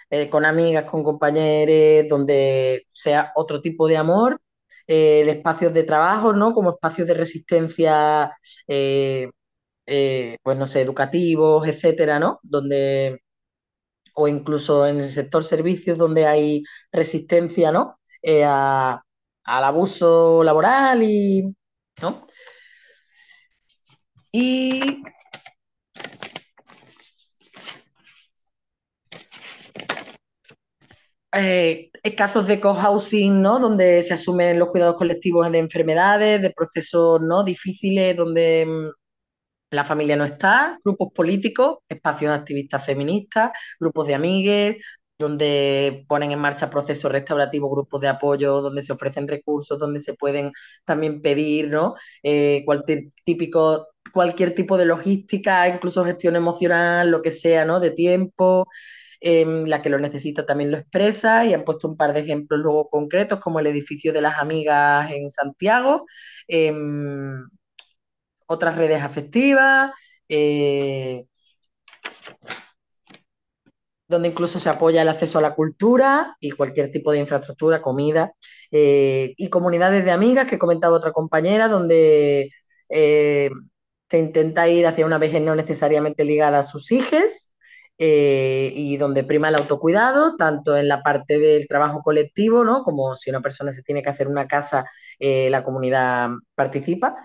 eh, con amigas, con compañeros, donde sea otro tipo de amor, eh, espacios de trabajo, ¿no? Como espacios de resistencia, eh, pues no sé, educativos, etcétera, ¿no? Donde, o incluso en el sector servicios, donde hay resistencia, ¿no? Eh, a, al abuso laboral y, ¿no? Y eh, casos de cohousing, ¿no? Donde se asumen los cuidados colectivos de enfermedades, de procesos ¿no? difíciles, donde mm, la familia no está, grupos políticos, espacios activistas feministas, grupos de amigues, donde ponen en marcha procesos restaurativos, grupos de apoyo, donde se ofrecen recursos, donde se pueden también pedir, ¿no? Eh, cualquier típico, cualquier tipo de logística, incluso gestión emocional, lo que sea, ¿no? De tiempo. Eh, la que lo necesita también lo expresa y han puesto un par de ejemplos luego concretos como el edificio de las amigas en Santiago, eh, otras redes afectivas, eh, donde incluso se apoya el acceso a la cultura y cualquier tipo de infraestructura, comida, eh, y comunidades de amigas que comentaba otra compañera, donde eh, se intenta ir hacia una vejez no necesariamente ligada a sus hijos y donde prima el autocuidado, tanto en la parte del trabajo colectivo, ¿no? como si una persona se tiene que hacer una casa, la comunidad participa,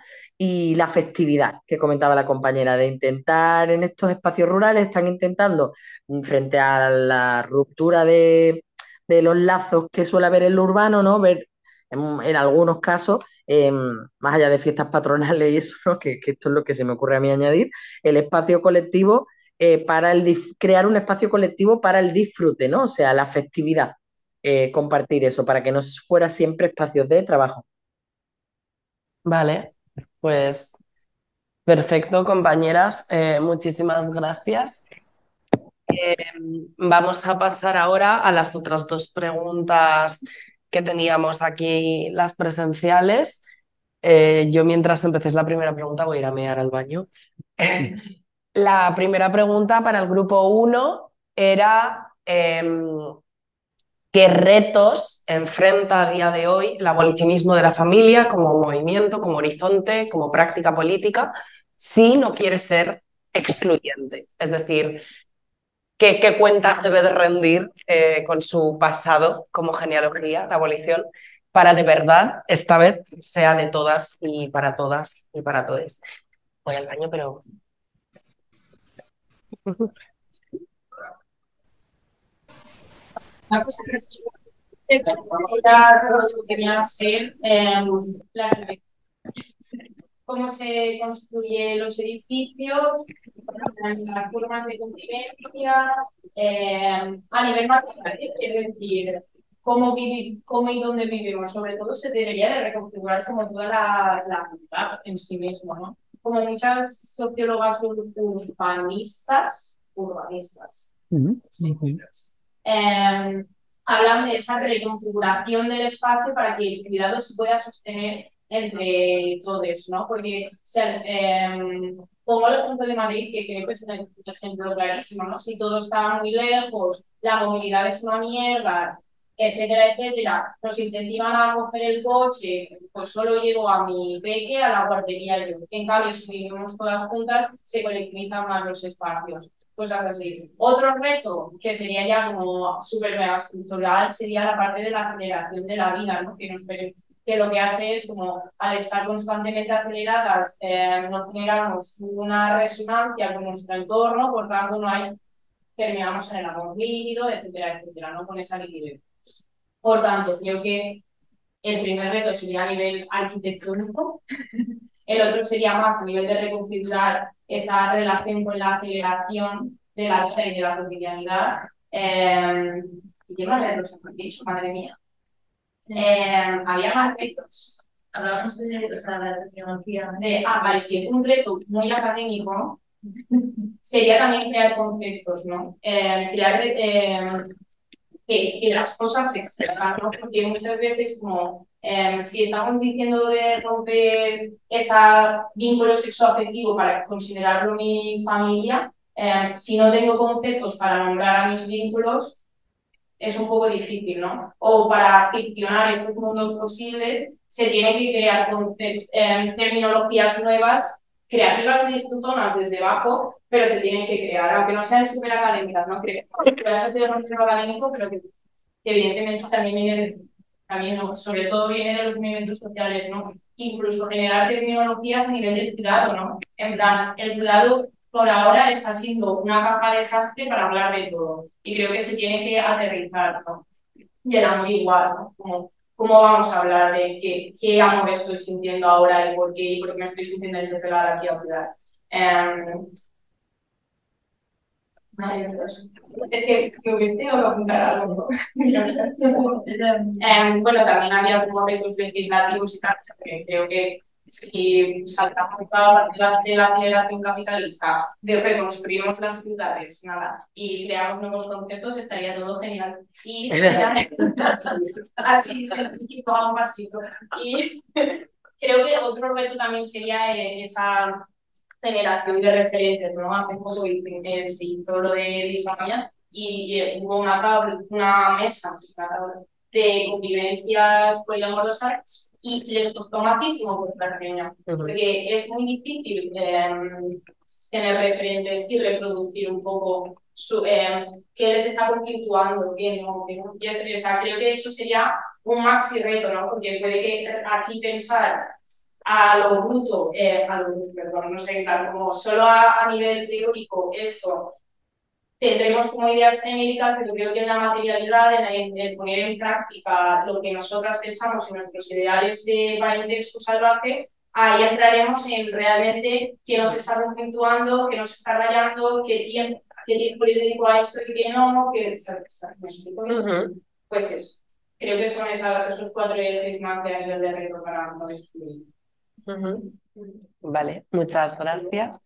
y la festividad que comentaba la compañera, de intentar en estos espacios rurales, están intentando, mm, frente a la ruptura de, de los lazos que suele haber en lo urbano, ¿no? ver en, algunos casos, eh, más allá de fiestas patronales y eso, que, que, esto es lo que se me ocurre a mí añadir, el espacio colectivo eh, para el crear un espacio colectivo para el disfrute, ¿no? O sea, la festividad, eh, compartir eso, para que no fuera siempre espacios de trabajo. Vale, pues perfecto, compañeras, eh, muchísimas gracias. Eh, vamos a pasar ahora a las otras dos preguntas que teníamos aquí, las presenciales. Eh, yo mientras empecéis la primera pregunta voy a ir a mear al baño. la primera pregunta para el grupo 1 era eh, qué retos enfrenta a día de hoy el abolicionismo de la familia como movimiento, como horizonte, como práctica política, si no quiere ser excluyente. Es decir, qué, qué cuentas debe de rendir eh, con su pasado como genealogía, la abolición, para de verdad, esta vez, sea de todas y para todas y para todos. Voy al baño, pero... Una cosa que sí, era lo que quería ser eh, la cómo se construyen los edificios, las formas de convivencia, eh, a nivel material, quiero decir, cómo, cómo y dónde vivimos, sobre todo se debería de reconfigurar como toda la, ciudad en sí mismo, ¿no? Como muchas sociólogas urbanistas, urbanistas, eh, hablan de esa reconfiguración del espacio para que el cuidado se pueda sostener entre todos, ¿no? Porque eh, pongo el ejemplo de Madrid, que creo que es un ejemplo clarísimo, ¿no? Si todo está muy lejos, la movilidad es una mierda, etcétera, etcétera, nos incentivan a coger el coche, pues solo llevo a mi peque a la guardería yo. En cambio, si vivimos todas juntas, se colectivizan más los espacios. Cosas así. Otro reto que sería ya como súper mega estructural sería la parte de la aceleración de la vida, ¿no? que nos que lo que hace es como al estar constantemente aceleradas eh, no generamos una resonancia con nuestro entorno, por tanto no hay, terminamos en el amor líquido, etcétera, etcétera, ¿no? con esa liquidez. Por tanto, creo que el primer reto sería a nivel arquitectónico, el otro sería más a nivel de reconfigurar esa relación con la aceleración de la vida y de la cotidianidad. Eh, ¿Y qué retos han dicho? Madre mía. Eh, había más retos. Hablábamos de, la tecnología. De, ah, vale, sí, un reto muy académico sería también crear conceptos, ¿no? Eh, crear que, que, las cosas se excedan, ¿no? Porque muchas veces como si estamos diciendo de romper ese vínculo sexoafectivo para considerarlo mi familia, si no tengo conceptos para nombrar a mis vínculos, es un poco difícil, ¿no? O para ficcionar esos mundos posibles se tienen que crear eh, terminologías nuevas, creativas y disfrutonas desde abajo, pero se tienen que crear, aunque no sean súper académicas, ¿no? Creo que va a ser académico, pero que, evidentemente también viene, también, sobre todo viene de los movimientos sociales, ¿no? Incluso generar terminologías a nivel de cuidado, ¿no? En plan, el cuidado por ahora está siendo una caja de desastre para hablar de todo. Y creo que se tiene que aterrizar, ¿no? Y el amor igual, ¿no? Como, ¿Cómo vamos a hablar de qué, qué amor estoy sintiendo ahora y por qué, y por qué me estoy sintiendo interpelar aquí a cuidar? Um, es que que tengo que apuntar algo. um, bueno, también había como retos legislativos y tal, que creo que si saltamos toda la de la aceleración capitalista, de reconstruimos las ciudades, nada, y creamos nuevos conceptos, estaría todo genial. Y así, sencillo, a un pasito. Y creo que otro reto también sería eh, esa generación de referencias, ¿no? Hace poco eh, se hizo lo de España y, hubo una, una mesa de convivencias poliamorosas y les costó muchísimo buscar peña, porque es muy difícil em, tener referentes y reproducir un poco su, eh, qué les está conflictuando, qué no, qué no. O sea, creo que eso sería un maxi reto, ¿no? Porque puede que aquí pensar a lo bruto, eh, a lo perdón, no sé, como solo a, a nivel teórico esto tendremos como ideas genéricas, pero creo que en la materialidad, en, el poner en práctica lo que nosotras pensamos en nuestros ideales de parentesco salvaje, ahí entraremos en realmente qué nos está conflictuando, qué nos está rayando, qué tiempo, qué tiempo le dedico a esto y qué no, qué Pues eso. Creo que son esos cuatro ejes más de nivel de reto para, Vale, muchas gracias.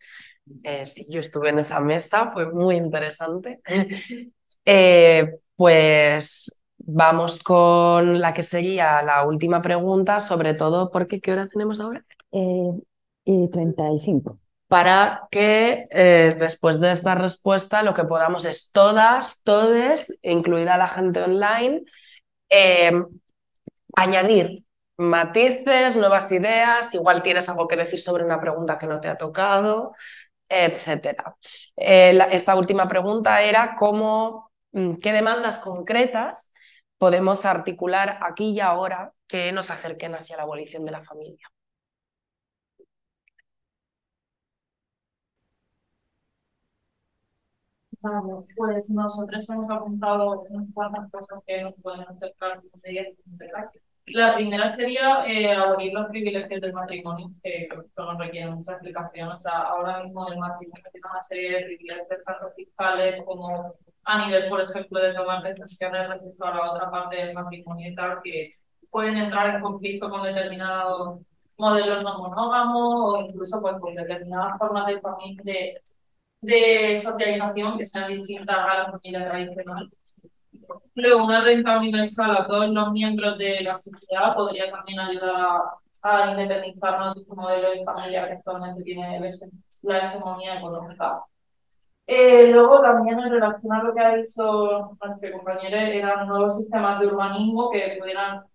Eh, sí, yo estuve en esa mesa, fue muy interesante. Eh, pues vamos con la que sería la última pregunta, sobre todo porque ¿qué hora tenemos ahora? Eh, y 35. Para que después de esta respuesta lo que podamos es todas, todes, incluida la gente online, añadir matices, nuevas ideas, igual tienes algo que decir sobre una pregunta que no te ha tocado, etcétera. Eh, esta última pregunta era cómo, mm, qué demandas concretas podemos articular aquí y ahora que nos acerquen hacia la abolición de la familia. Vale, pues nosotros hemos apuntado unas cuantas cosas que nos pueden acercar La primera sería eh, abolir los privilegios del matrimonio, que no requiere mucha explicación. O sea, ahora mismo el matrimonio tiene una serie de privilegios tanto fiscales como a nivel, por ejemplo, de tomar decisiones respecto a la otra parte del matrimonio y tal, que pueden entrar en conflicto con determinados modelos no monógamos o incluso pues, con determinadas formas de, de, de socialización que sean distintas a la familia tradicional. Luego, una renta universal a todos los miembros de la sociedad podría también ayudar a, independizarnos de este modelo de familia que actualmente tiene la hegemonía económica. Eh, luego también en relación a lo que ha dicho nuestro compañero, eran nuevos sistemas de urbanismo que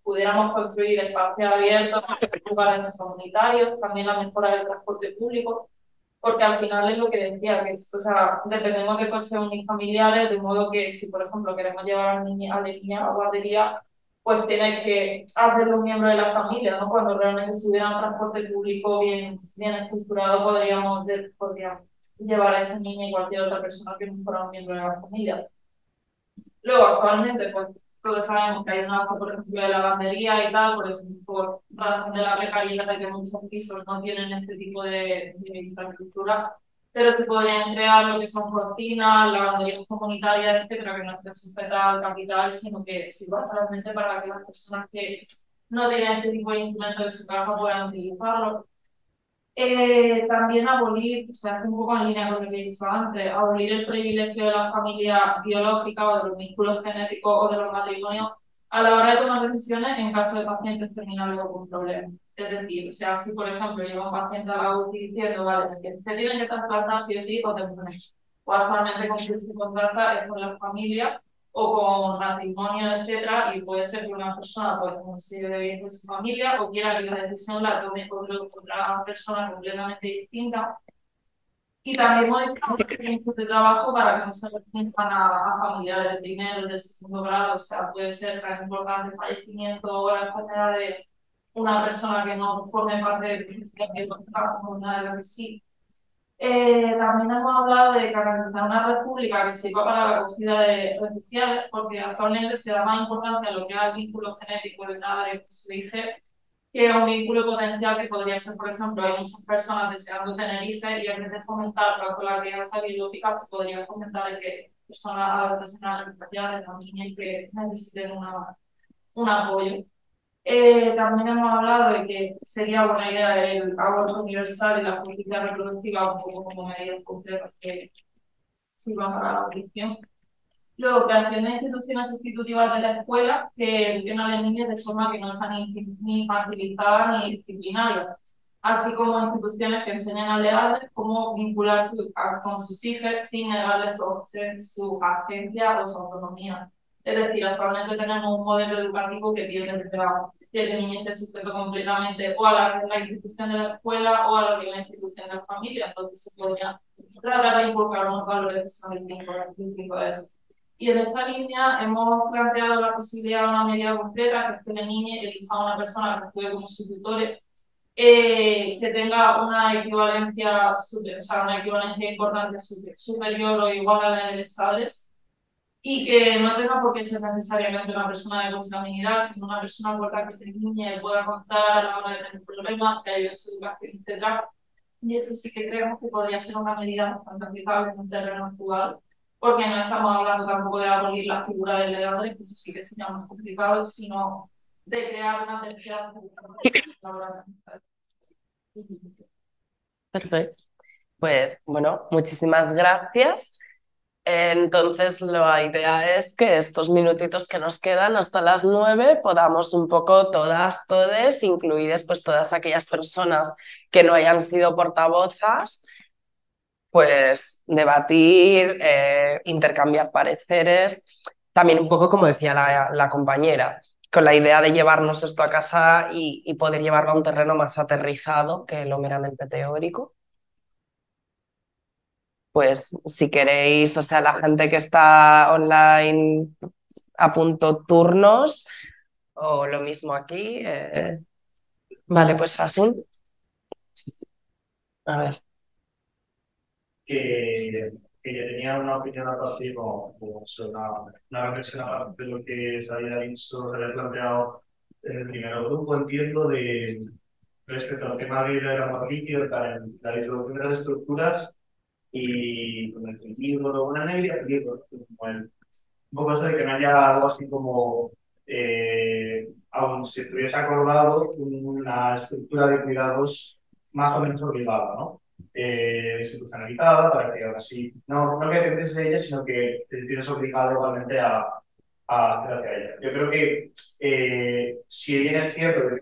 pudiéramos construir espacios abiertos, lugares comunitarios, también la mejora del transporte público, porque al final es lo que decía, que o sea, dependemos de coches unifamiliares, de modo que si, por ejemplo, queremos llevar a, niña, a la niña a guardería, pues tienes que hacerlo un miembro de la familia, ¿no? Cuando realmente si hubiera un transporte público bien, bien estructurado, podríamos, podríamos llevar a esa niña y cualquier otra persona que no fuera un miembro de la familia. Luego, actualmente, pues todos sabemos que hay una por ejemplo, de lavandería y tal, por eso, por razón de la precariedad de que muchos pisos no tienen este tipo de, de infraestructura, pero se podrían crear lo que son cortinas, lavanderías comunitarias, etcétera, que no estén sujetas al capital, sino que sirvan realmente para que las personas que no tienen este tipo de instrumentos en su casa puedan utilizarlo. Eh, también abolir, o sea, un poco en línea con lo que he dicho antes, abolir el privilegio de la familia biológica o de los vínculos genéticos o de los matrimonios a la hora de tomar decisiones en caso de pacientes terminales o con problemas. Es decir, o sea, si por ejemplo llega un paciente a la UCI diciendo, vale, te tienen que trasplantar sí o sí o te pones. O actualmente con quien se contrata es con la familia o con matrimonio, etcétera, y puede ser que una persona pueda conseguir de bien su familia o quiera que la decisión la tome otra persona completamente distinta. Y también modificar los de trabajo para que no se restrinjan a, familiares de primero, de segundo grado, o sea, puede ser tan importante el fallecimiento o la enfermedad de una persona que no forme parte del como una de las que sí eh, también hemos hablado de garantizar una república que sirva para la acogida de refugiados, porque actualmente se da más importancia a lo que es el vínculo genético de una su hijo que a un vínculo potencial que podría ser, por ejemplo, hay muchas personas deseando tener hijos y en vez de fomentar con la crianza biológica, se podría fomentar que personas personas refugiadas, también que necesiten una, un apoyo. Eh, también hemos hablado de que sería buena idea el aborto universal y la justicia reproductiva un poco como medidas concretas que sirvan para la abolición. Luego, creación de instituciones sustitutivas de la escuela que eduquen a las niñas de forma que no sean ni infantilizadas ni disciplinarias, así como instituciones que enseñen a leales cómo vincular con sus hijos sin negarles su, su agencia o su autonomía. Es decir, actualmente tenemos un modelo educativo que pierde que el niño esté sujeto completamente o a la, la, institución de la escuela o a lo que es la institución de la familia. Entonces se podría tratar de inculcar unos valores que son distintos de eso. Y en esta línea hemos planteado la posibilidad de una medida concreta, que es que la niña elija a una persona que actúe como su tutor, eh, que tenga una equivalencia, super, o sea, una equivalencia importante superior o igual a la de los padres, y que no tenga por qué ser necesariamente una persona de consanguinidad, sino una persona por la que el niño pueda contar a la hora de tener problemas, que ayude su educación, etc. Y esto sí que creemos que podría ser una medida bastante aplicable en un terreno actual, porque no estamos hablando tampoco de abolir la figura del legal, que eso sí que sería más complicado, sino de crear una tercera Perfecto. Pues bueno, muchísimas gracias. Entonces, la idea es que estos minutitos que nos quedan hasta las nueve podamos un poco todas, todes, incluidas pues todas aquellas personas que no hayan sido portavozas, pues debatir, eh, intercambiar pareceres, también un poco como decía la, compañera, con la idea de llevarnos esto a casa y poder llevarlo a un terreno más aterrizado que lo meramente teórico pues si queréis, o sea, la gente que está online a punto turnos, o lo mismo aquí. Eh, Vale, pues Asun. A ver. que, yo tenía una opinión a partir como, como una, una reflexión aparte de lo que se había dicho, se había planteado en el primer grupo, entiendo, de respecto al tema de la líquido, la, la distribución de las estructuras y con el libro, una el libro, el, un poco eso de que no haya algo así como, eh, aún si estuviese acordado, una estructura de cuidados más o menos obligada, ¿no? eh, institucionalizada para que ahora sí, no, no que dependes de ella, sino que te tienes obligado igualmente a, a hacer hacia ella. Yo creo que eh, si bien es cierto que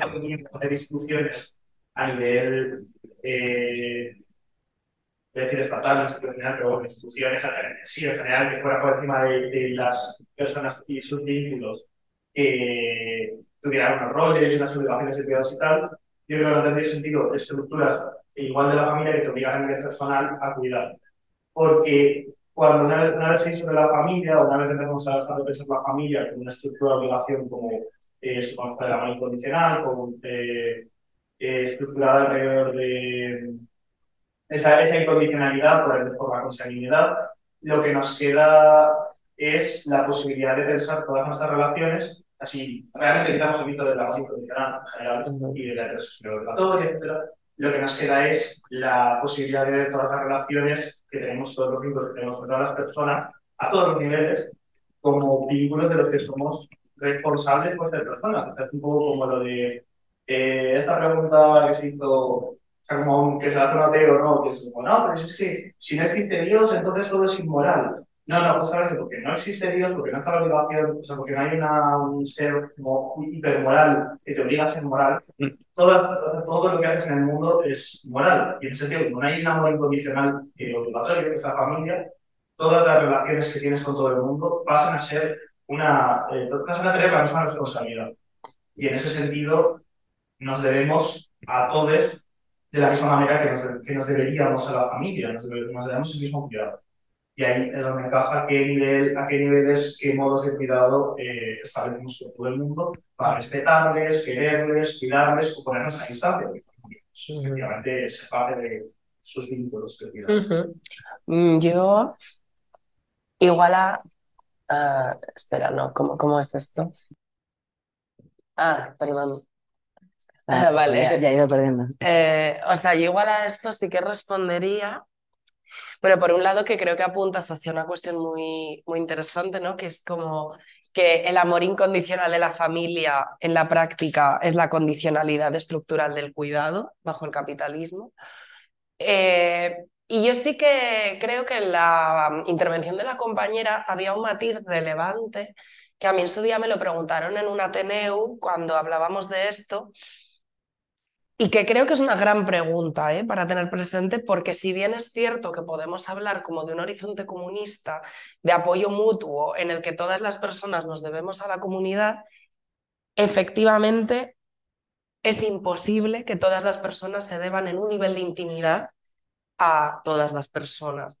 hay instituciones a nivel eh, decir estatal, institucional, pero instituciones sí, en general, que fuera por encima de, de las personas y sus vínculos que tuvieran unos roles unas obligaciones de cuidados y tal, yo creo que no tendría sentido estructuras igual de la familia que te obligan a nivel personal a cuidar. Porque cuando una vez, una vez se hizo de la familia, o una vez empezamos a estar de la familia con una estructura de obligación como eh, se conoce el amor incondicional, como eh, eh, estructurada alrededor de esa, esa incondicionalidad por, por la consanguinidad, lo que nos queda es la posibilidad de pensar todas nuestras relaciones así, realmente quitamos el mito del amor incondicional en general y de la heterosexualidad etcétera, lo que nos queda es la posibilidad de ver todas las relaciones que tenemos, todos los vínculos que tenemos con todas las personas, a todos los niveles, como vínculos de los que somos responsables por ser personas. Es un poco como lo de eh, esta pregunta que se hizo, como que se hace un ateo, ¿no? Que es como, no, pero es que si no existe Dios, entonces todo es inmoral. No, no, justamente porque no existe Dios, porque no está la obligación, o sea, porque no hay una, un ser como hipermoral que te obliga a ser moral, todo, todo lo que haces en el mundo es moral. Y en ese sentido, como no hay un amor incondicional y obligatorio, que es la familia, todas las relaciones que tienes con todo el mundo pasan a ser una, eh, pasan a tener la misma responsabilidad. Y en ese sentido, nos debemos a todos de la misma manera que nos, que nos deberíamos a la familia, nos, nos debemos el mismo cuidado. Y ahí es donde encaja qué nivel, a qué niveles, qué modos de cuidado eh, establecemos con todo el mundo para respetarles, quererles, cuidarles o ponernos a distancia. Efectivamente es parte de sus vínculos de cuidado. Mm, yo, igual a. Uh, espera, no, ¿cómo, ¿cómo es esto? Ah, perdón. Está, vale. Ya, ya he ido perdiendo. Eh, o sea, yo igual a esto sí que respondería pero por un lado que creo que apuntas hacia una cuestión muy, muy interesante, ¿no? Que es como que el amor incondicional de la familia en la práctica es la condicionalidad estructural del cuidado bajo el capitalismo. Eh, y yo sí que creo que en la intervención de la compañera había un matiz relevante que a mí en su día me lo preguntaron en un Ateneu cuando hablábamos de esto, y que creo que es una gran pregunta ¿eh? para tener presente, porque si bien es cierto que podemos hablar como de un horizonte comunista, de apoyo mutuo, en el que todas las personas nos debemos a la comunidad, efectivamente es imposible que todas las personas se deban en un nivel de intimidad a todas las personas.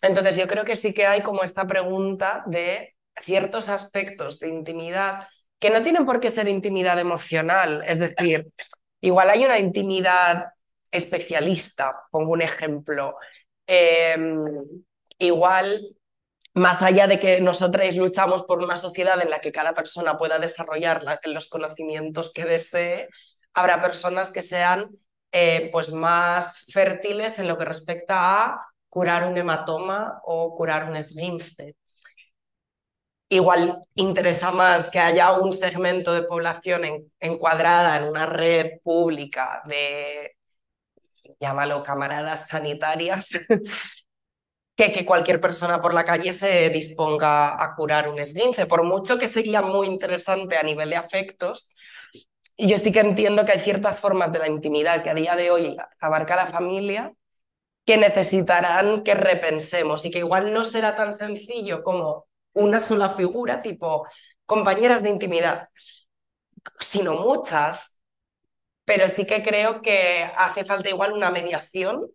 Entonces yo creo que sí que hay como esta pregunta de ciertos aspectos de intimidad que no tienen por qué ser intimidad emocional, es decir, Igual hay una intimidad especialista, pongo un ejemplo. Em, igual, más allá de que nosotros luchamos por una sociedad en la que cada persona pueda desarrollar los conocimientos que desee, habrá personas que sean eh, pues más fértiles en lo que respecta a curar un hematoma o curar un esguince igual interesa más que haya un segmento de población encuadrada en una red pública de, llámalo camaradas sanitarias, que que cualquier persona por la calle se disponga a curar un esguince, por mucho que sería muy interesante a nivel de afectos. Yo sí que entiendo que hay ciertas formas de la intimidad que a día de hoy abarca la familia que necesitarán que repensemos y que igual no será tan sencillo como una sola figura, tipo compañeras de intimidad, sino muchas, pero sí que creo que hace falta igual una mediación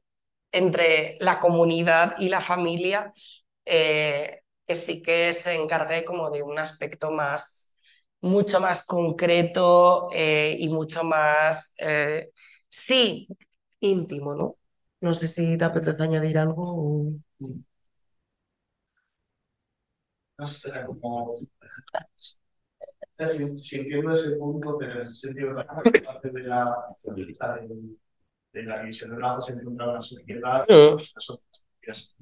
entre la comunidad y la familia, eh, que sí que se encargue como de un aspecto más mucho más concreto eh, y mucho más, eh, sí, íntimo, ¿no? No sé si te apetece añadir algo. o- No sé, era como... Si, si entiendo ese punto, pero en ese sentido, parte de la, de, la división de brazos entre una sociedad pues, propias,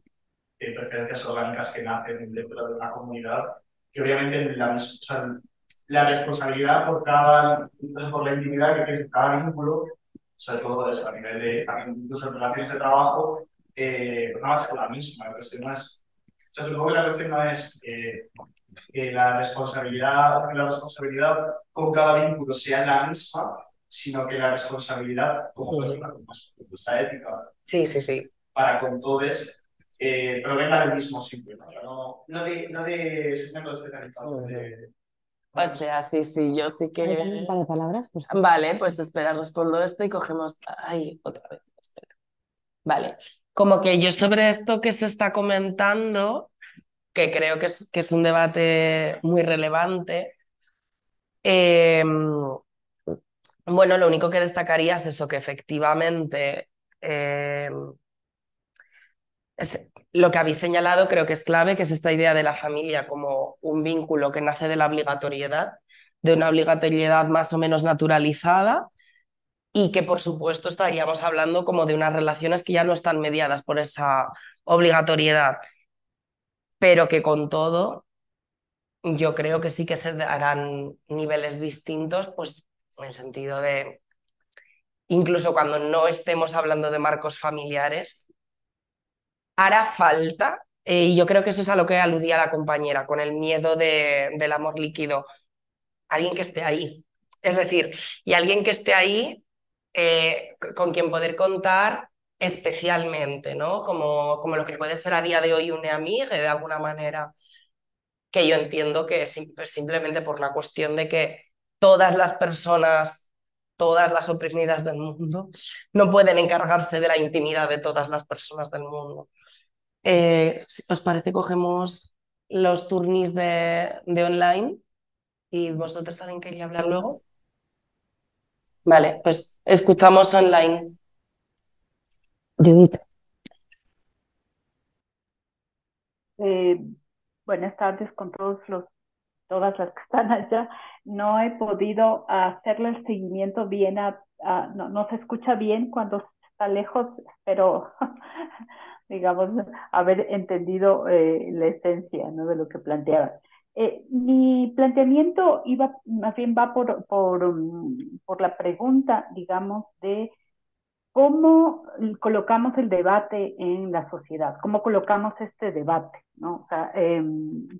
eh, preferencias orgánicas que nacen dentro de una comunidad, que obviamente la, o sea, la responsabilidad por cada, por la intimidad que tiene cada vínculo, sobre todo eso, a nivel de, incluso en relaciones de trabajo, eh, no ser la misma. La cuestión no es, o sea, supongo que la cuestión no es eh, que la responsabilidad, que la responsabilidad con cada vínculo sea la misma, sino que la responsabilidad como persona, como nuestra ética Sí, sí, sí. para con todos eh, provenga del mismo sitio, ¿no? no, no de, no de segmentos especializados. De, O sea, sí, sí, yo sí ¿Alguien Un que... par de palabras, por favor. Vale, pues espera, respondo esto y cogemos... Ay, otra vez, espera. Vale, como que yo sobre esto que se está comentando, que creo que es, que es un debate muy relevante, eh, bueno, lo único que destacaría es eso, que efectivamente eh, es- lo que habéis señalado creo que es clave, que es esta idea de la familia como un vínculo que nace de la obligatoriedad, de una obligatoriedad más o menos naturalizada y que por supuesto estaríamos hablando como de unas relaciones que ya no están mediadas por esa obligatoriedad, pero que con todo yo creo que sí que se darán niveles distintos, pues en el sentido de, incluso cuando no estemos hablando de marcos familiares, hará falta, eh, y yo creo que eso es a lo que aludía la compañera, con el miedo de, del amor líquido, alguien que esté ahí. Es decir, y alguien que esté ahí eh, con quien poder contar especialmente, ¿no? Como, como lo que puede ser a día de hoy un amigo, de alguna manera, que yo entiendo que es sim- simplemente por la cuestión de que todas las personas, todas las oprimidas del mundo, no pueden encargarse de la intimidad de todas las personas del mundo. Eh, si ¿os parece cogemos los turnis de, de online? ¿Y vosotros alguien quería hablar luego? Vale, pues escuchamos online. Judith. Eh, buenas tardes con todos los, todas las que están allá. No he podido hacerle el seguimiento bien, a, a- no, no se escucha bien cuando está lejos, pero digamos, haber entendido eh, la esencia ¿no? de lo que planteaba. Eh, mi planteamiento iba, más bien va por, por, um, por la pregunta, digamos, de cómo colocamos el debate en la sociedad, cómo colocamos este debate, ¿no? O sea, eh,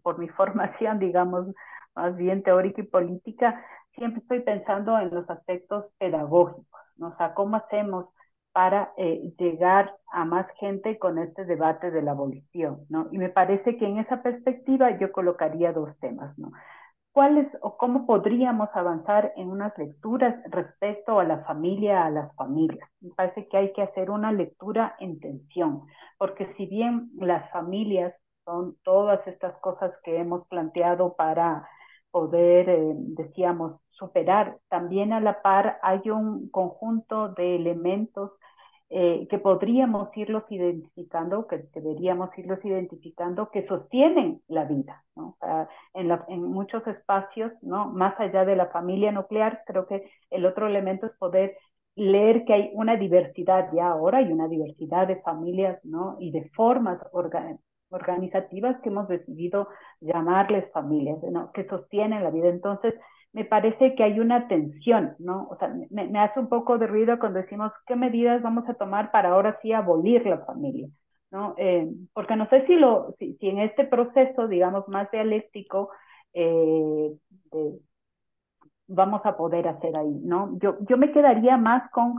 por mi formación, digamos, más bien teórica y política, siempre estoy pensando en los aspectos pedagógicos, ¿no? O sea, cómo hacemos para eh, llegar a más gente con este debate de la abolición, ¿no? Y me parece que en esa perspectiva yo colocaría dos temas, ¿no? ¿Cuáles o cómo podríamos avanzar en unas lecturas respecto a la familia, a las familias? Me parece que hay que hacer una lectura en tensión, porque si bien las familias son todas estas cosas que hemos planteado para poder, eh, decíamos, superar, también a la par hay un conjunto de elementos eh, que podríamos irlos identificando, que deberíamos irlos identificando, que sostienen la vida, ¿no? O sea, en, la, en, muchos espacios, ¿no? Más allá de la familia nuclear, creo que el otro elemento es poder leer que hay una diversidad ya ahora, hay una diversidad de familias, ¿no? Y de formas organ organizativas que hemos decidido llamarles familias, ¿no? Que sostienen la vida. Entonces, me parece que hay una tensión, ¿no? O sea, me, me, hace un poco de ruido cuando decimos qué medidas vamos a tomar para ahora sí abolir la familia, ¿no? Eh, porque no sé si, lo, si, si, en este proceso, digamos, más dialéctico, eh, de, vamos a poder hacer ahí, ¿no? Yo, yo me quedaría más con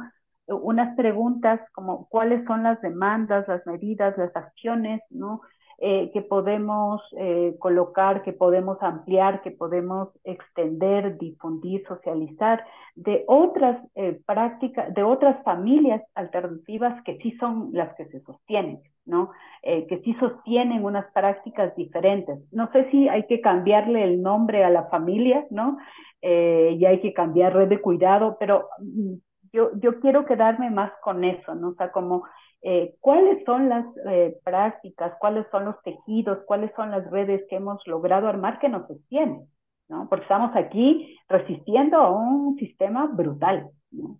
unas preguntas como cuáles son las demandas, las medidas, las acciones, ¿no? Eh, que podemos eh, colocar, que podemos ampliar, que podemos extender, difundir, socializar de otras eh, prácticas, de otras familias alternativas que sí son las que se sostienen, ¿no? que sí sostienen unas prácticas diferentes. No sé si hay que cambiarle el nombre a la familia, ¿no? y hay que cambiar red de cuidado, pero mm, yo, yo quiero quedarme más con eso, ¿no? O sea, como eh, cuáles son las eh, prácticas, cuáles son los tejidos, cuáles son las redes que hemos logrado armar que nos sostienen, ¿no? Porque estamos aquí resistiendo a un sistema brutal.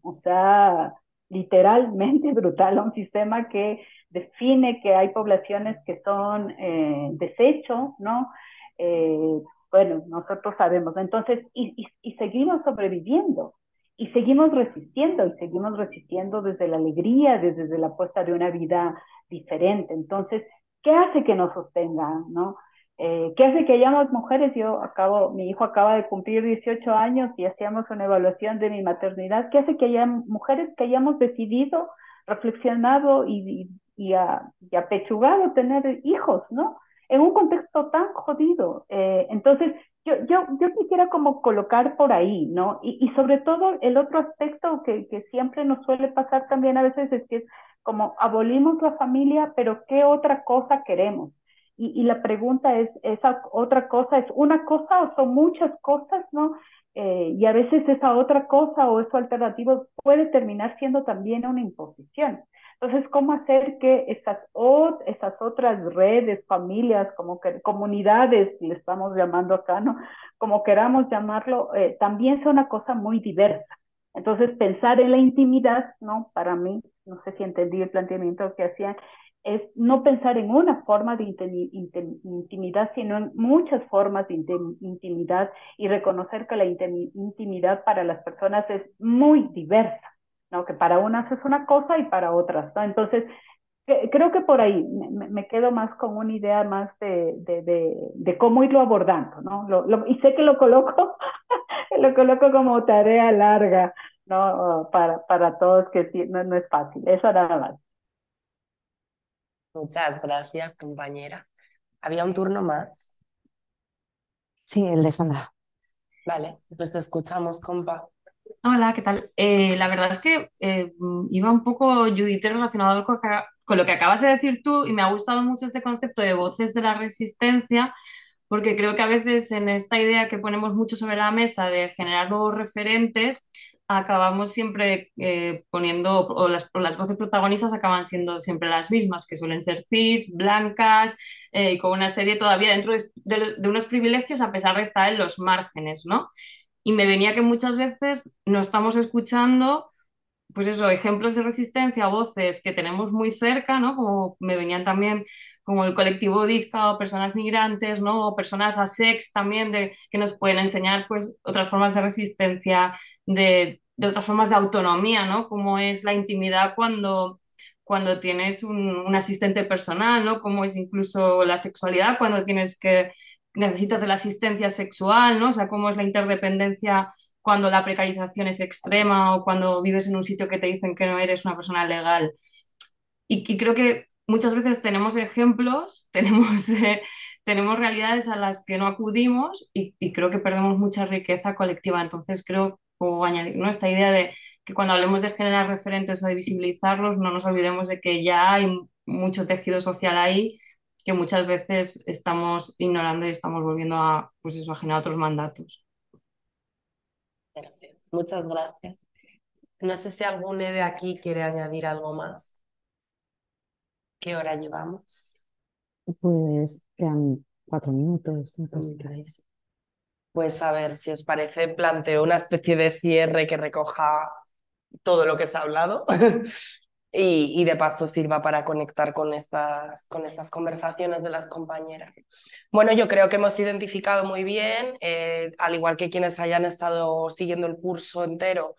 O sea, literalmente brutal, a un sistema que define que hay poblaciones que son eh, desecho, ¿no? Eh, bueno, nosotros sabemos, entonces, y seguimos sobreviviendo, y seguimos resistiendo, y seguimos resistiendo desde la alegría, desde la apuesta de una vida diferente. Entonces, ¿qué hace que nos sostenga, no? Eh, ¿Qué hace que hayamos mujeres? Yo acabo, mi hijo acaba de cumplir 18 años y hacíamos una evaluación de mi maternidad. ¿Qué hace que haya mujeres que hayamos decidido, reflexionado y, y, y apechugado tener hijos, ¿no? En un contexto tan jodido. Eh, entonces, yo, yo, yo quisiera como colocar por ahí, ¿no? Y, y sobre todo el otro aspecto que, que, siempre nos suele pasar también a veces es que es como abolimos la familia, pero ¿qué otra cosa queremos? Y, y la pregunta es, ¿esa otra cosa es una cosa o son muchas cosas, ¿no? Eh, y a veces esa otra cosa o eso alternativo puede terminar siendo también una imposición. Entonces, ¿cómo hacer que esas, otras redes, familias, como que comunidades, le estamos llamando acá, ¿no? Como queramos llamarlo, eh, también sea una cosa muy diversa. Entonces, pensar en la intimidad, ¿no? Para mí, no sé si entendí el planteamiento que hacían, es no pensar en una forma de intimidad, sino en muchas formas de intimidad y reconocer que la intimidad para las personas es muy diversa. ¿No? Que para unas es una cosa y para otras, ¿no? Entonces, creo que por ahí me, me, quedo más con una idea más de, de, de, de cómo irlo abordando, ¿no? Lo, lo, y sé que lo coloco, lo coloco como tarea larga, ¿no? Para, para todos, que no, no es fácil, eso nada más. Muchas gracias, compañera. ¿Había un turno más? Sí, el de Sandra. Vale, pues te escuchamos, compa. Hola, ¿qué tal? Eh, la verdad es que eh, iba un poco, Judith, relacionado con, lo que acabas de decir tú y me ha gustado mucho este concepto de voces de la resistencia, porque creo que a veces en esta idea que ponemos mucho sobre la mesa de generar nuevos referentes, acabamos siempre eh, poniendo, o las, o las, voces protagonistas acaban siendo siempre las mismas, que suelen ser cis, blancas, y con una serie todavía dentro de, de, de unos privilegios a pesar de estar en los márgenes, ¿no? Y me venía que muchas veces no estamos escuchando, pues eso, ejemplos de resistencia, voces que tenemos muy cerca, ¿no? Como me venían también como el colectivo Disca o personas migrantes, ¿no? O personas ASEX también, de, que nos pueden enseñar, pues, otras formas de resistencia, de, otras formas de autonomía, ¿no? Como es la intimidad cuando cuando tienes un, un asistente personal, ¿no? Como es incluso la sexualidad, cuando tienes que necesitas de la asistencia sexual, ¿no? O sea, cómo es la interdependencia cuando la precarización es extrema o cuando vives en un sitio que te dicen que no eres una persona legal. Y, creo que muchas veces tenemos ejemplos, tenemos, eh, tenemos realidades a las que no acudimos y, y, creo que perdemos mucha riqueza colectiva. Entonces creo, o añadir, ¿no? Esta idea de que cuando hablemos de generar referentes o de visibilizarlos, no nos olvidemos de que ya hay mucho tejido social ahí que muchas veces estamos ignorando y estamos volviendo a, pues eso, a generar otros mandatos. Muchas gracias. No sé si alguno de aquí quiere añadir algo más. ¿Qué hora llevamos? Pues quedan cuatro minutos, cinco, si queréis. Pues a ver, si os parece, planteo una especie de cierre que recoja todo lo que se ha hablado y, de paso sirva para conectar con estas, con estas conversaciones de las compañeras. Bueno, yo creo que hemos identificado muy bien, eh, al igual que quienes hayan estado siguiendo el curso entero,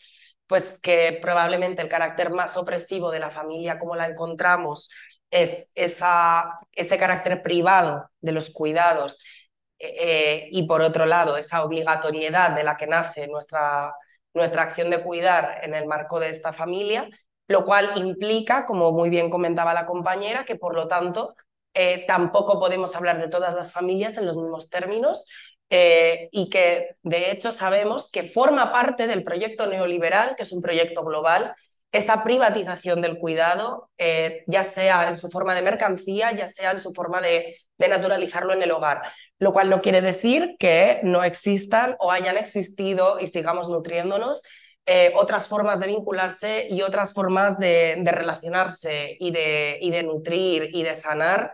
pues que probablemente el carácter más opresivo de la familia como la encontramos es esa, ese carácter privado de los cuidados eh, y por otro lado esa obligatoriedad de la que nace nuestra, nuestra acción de cuidar en el marco de esta familia lo cual implica, como muy bien comentaba la compañera, que por lo tanto eh, tampoco podemos hablar de todas las familias en los mismos términos eh, y que de hecho sabemos que forma parte del proyecto neoliberal, que es un proyecto global, esa privatización del cuidado, eh, ya sea en su forma de mercancía, ya sea en su forma de, de, naturalizarlo en el hogar, lo cual no quiere decir que no existan o hayan existido y sigamos nutriéndonos eh, otras formas de vincularse y otras formas de, relacionarse y de, nutrir y de sanar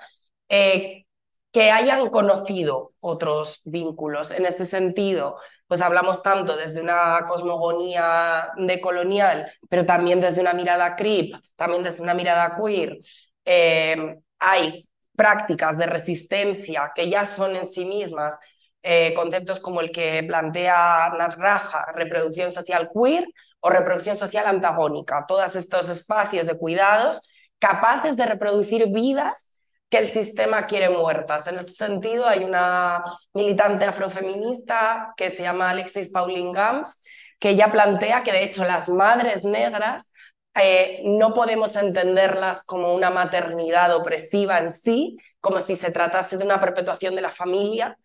eh, que hayan conocido otros vínculos. En este sentido, pues hablamos tanto desde una cosmogonía decolonial, pero también desde una mirada crip, también desde una mirada queer. Eh, hay prácticas de resistencia que ya son en sí mismas eh, conceptos como el que plantea Nat Raja, reproducción social queer o reproducción social antagónica, todos estos espacios de cuidados capaces de reproducir vidas que el sistema quiere muertas. En ese sentido, hay una militante afrofeminista que se llama Alexis Pauline Gams, que ya plantea que de hecho las madres negras eh, no podemos entenderlas como una maternidad opresiva en sí, como si se tratase de una perpetuación de la familia,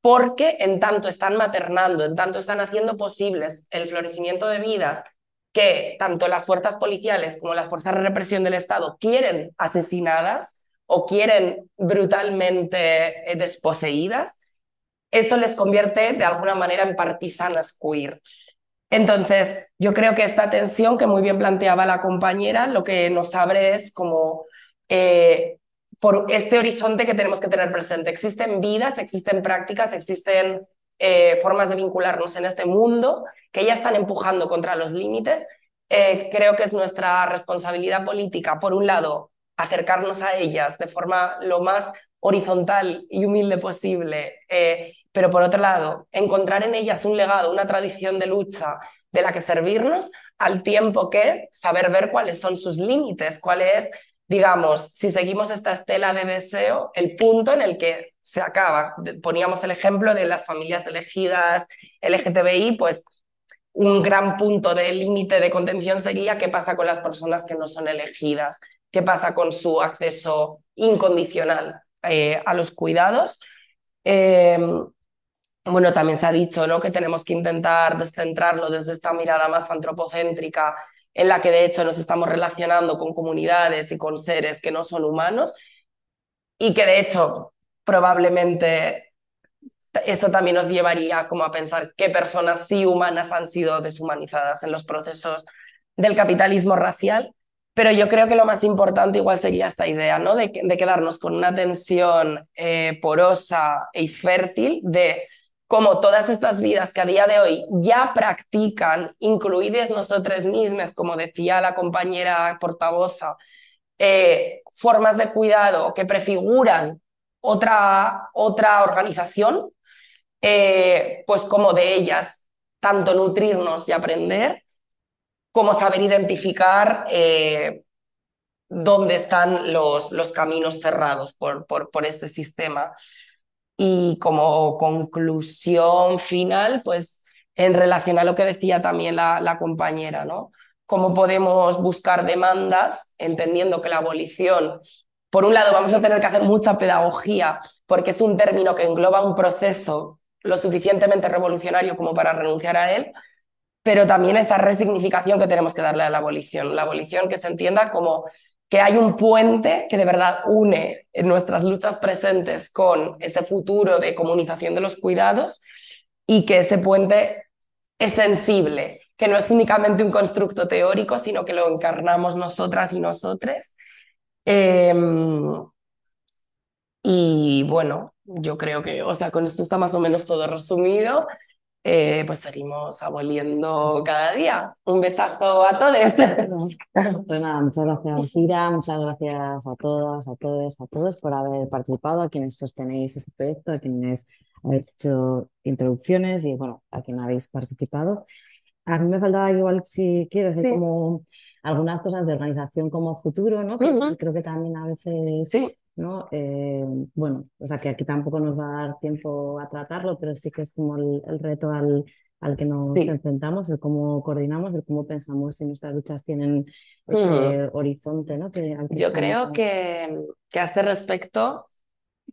porque en tanto están maternando, en tanto están haciendo posibles el florecimiento de vidas que tanto las fuerzas policiales como las fuerzas de represión del Estado quieren asesinadas o quieren brutalmente eh, desposeídas, eso les convierte de alguna manera en partisanas queer. Entonces, yo creo que esta tensión que muy bien planteaba la compañera, lo que nos abre es como eh, por este horizonte que tenemos que tener presente. Existen vidas, existen prácticas, existen eh, formas de vincularnos en este mundo que ya están empujando contra los límites. Eh, creo que es nuestra responsabilidad política, por un lado, acercarnos a ellas de forma lo más horizontal y humilde posible, eh, pero por otro lado, encontrar en ellas un legado, una tradición de lucha de la que servirnos, al tiempo que saber ver cuáles son sus límites, cuál es digamos, si seguimos esta estela de deseo, el punto en el que se acaba. Poníamos el ejemplo de las familias elegidas LGTBI, pues un gran punto de límite de contención sería qué pasa con las personas que no son elegidas, qué pasa con su acceso incondicional eh, a los cuidados. Em, bueno, también se ha dicho ¿no? que tenemos que intentar descentrarlo desde esta mirada más antropocéntrica en la que de hecho nos estamos relacionando con comunidades y con seres que no son humanos y que de hecho probablemente esto también nos llevaría como a pensar qué personas sí humanas han sido deshumanizadas en los procesos del capitalismo racial. Pero yo creo que lo más importante igual sería esta idea, ¿no? De, quedarnos con una tensión eh, porosa y fértil de como todas estas vidas que a día de hoy ya practican, incluidas nosotras mismas, como decía la compañera portavoza, eh, formas de cuidado que prefiguran otra, otra organización, eh, pues como de ellas, tanto nutrirnos y aprender, como saber identificar eh, dónde están los, los caminos cerrados por, por, por este sistema. Y como conclusión final, pues en relación a lo que decía también la, compañera, ¿no? Cómo podemos buscar demandas, entendiendo que la abolición por un lado, vamos a tener que hacer mucha pedagogía porque es un término que engloba un proceso lo suficientemente revolucionario como para renunciar a él, pero también esa resignificación que tenemos que darle a la abolición. La abolición que se entienda como que hay un puente que de verdad une nuestras luchas presentes con ese futuro de comunicación de los cuidados y que ese puente es sensible, que no es únicamente un constructo teórico, sino que lo encarnamos nosotras y nosotres. Em, y bueno, yo creo que, o sea, con esto está más o menos todo resumido. Eh, pues seguimos aboliendo cada día. Un besazo a todos. Pues nada, muchas gracias Ira, muchas gracias a todas, a todos, a todos por haber participado, a quienes sostenéis este proyecto, a quienes habéis hecho introducciones y bueno, a quienes habéis participado. A mí me faltaba igual, si quieres, decir como algunas cosas de organización como futuro, ¿no? Que creo que también a veces sí. ¿No? Eh, bueno, o sea que aquí tampoco nos va a dar tiempo a tratarlo, pero sí que es como el, reto al al que nos Sí. enfrentamos, el cómo coordinamos, el cómo pensamos si nuestras luchas tienen horizonte, ¿no? Que, al que Yo creo que, que a este respecto,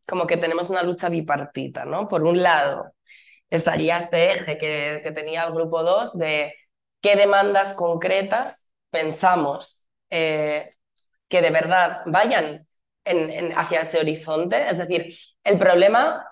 como que tenemos una lucha bipartita, ¿no? Por un lado, estaría este eje que, que tenía el grupo 2 de qué demandas concretas pensamos eh, que de verdad vayan en- hacia ese horizonte. Es decir, el problema,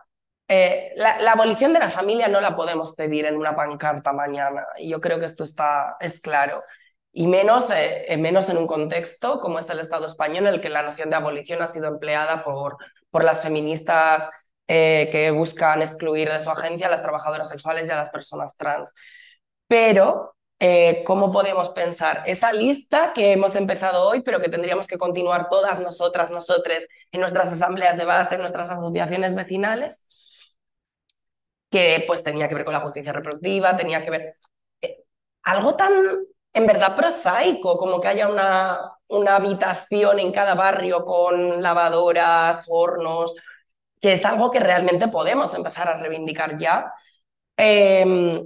eh, la, la abolición de la familia no la podemos pedir en una pancarta mañana. Y yo creo que esto está, es claro. Y menos, eh, eh, menos en un contexto como es el Estado español, en el que la noción de abolición ha sido empleada por, por las feministas eh, que buscan excluir de su agencia a las trabajadoras sexuales y a las personas trans. Pero, eh, ¿cómo podemos pensar esa lista que hemos empezado hoy, pero que tendríamos que continuar todas nosotras, nosotres, en nuestras asambleas de base, en nuestras asociaciones vecinales? Que pues tenía que ver con la justicia reproductiva, tenía que ver... eh, algo tan, en verdad, prosaico, como que haya una, una habitación en cada barrio con lavadoras, hornos, que es algo que realmente podemos empezar a reivindicar ya. Eh,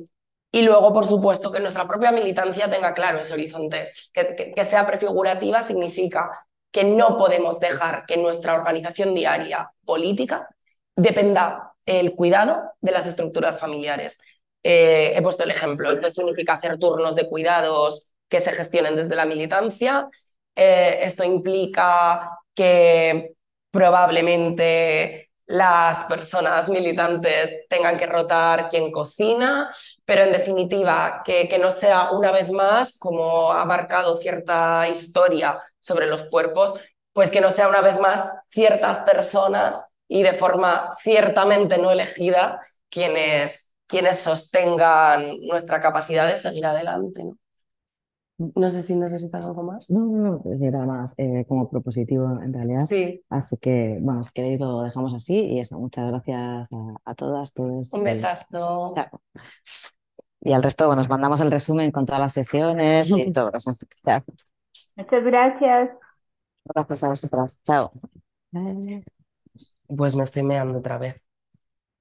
y luego, por supuesto, que nuestra propia militancia tenga claro ese horizonte. Que, que, sea prefigurativa significa que no podemos dejar que nuestra organización diaria política dependa el cuidado de las estructuras familiares. Eh, he puesto el ejemplo, esto significa hacer turnos de cuidados que se gestionen desde la militancia. Eh, esto implica que probablemente las personas militantes tengan que rotar quien cocina, pero en definitiva que, que, no sea una vez más, como ha marcado cierta historia sobre los cuerpos, pues que no sea una vez más ciertas personas y de forma ciertamente no elegida quienes, quienes sostengan nuestra capacidad de seguir adelante. No sé si necesitas algo más. No, no, no, pues era más eh, como propositivo en realidad. Sí. Así que, bueno, si queréis lo dejamos así y eso, muchas gracias a, a todas, todos. Un besazo. Eh, y al resto, bueno, os mandamos el resumen con todas las sesiones y todo eso. Muchas gracias. Gracias a vosotras. Chao. Pues me estoy meando otra vez.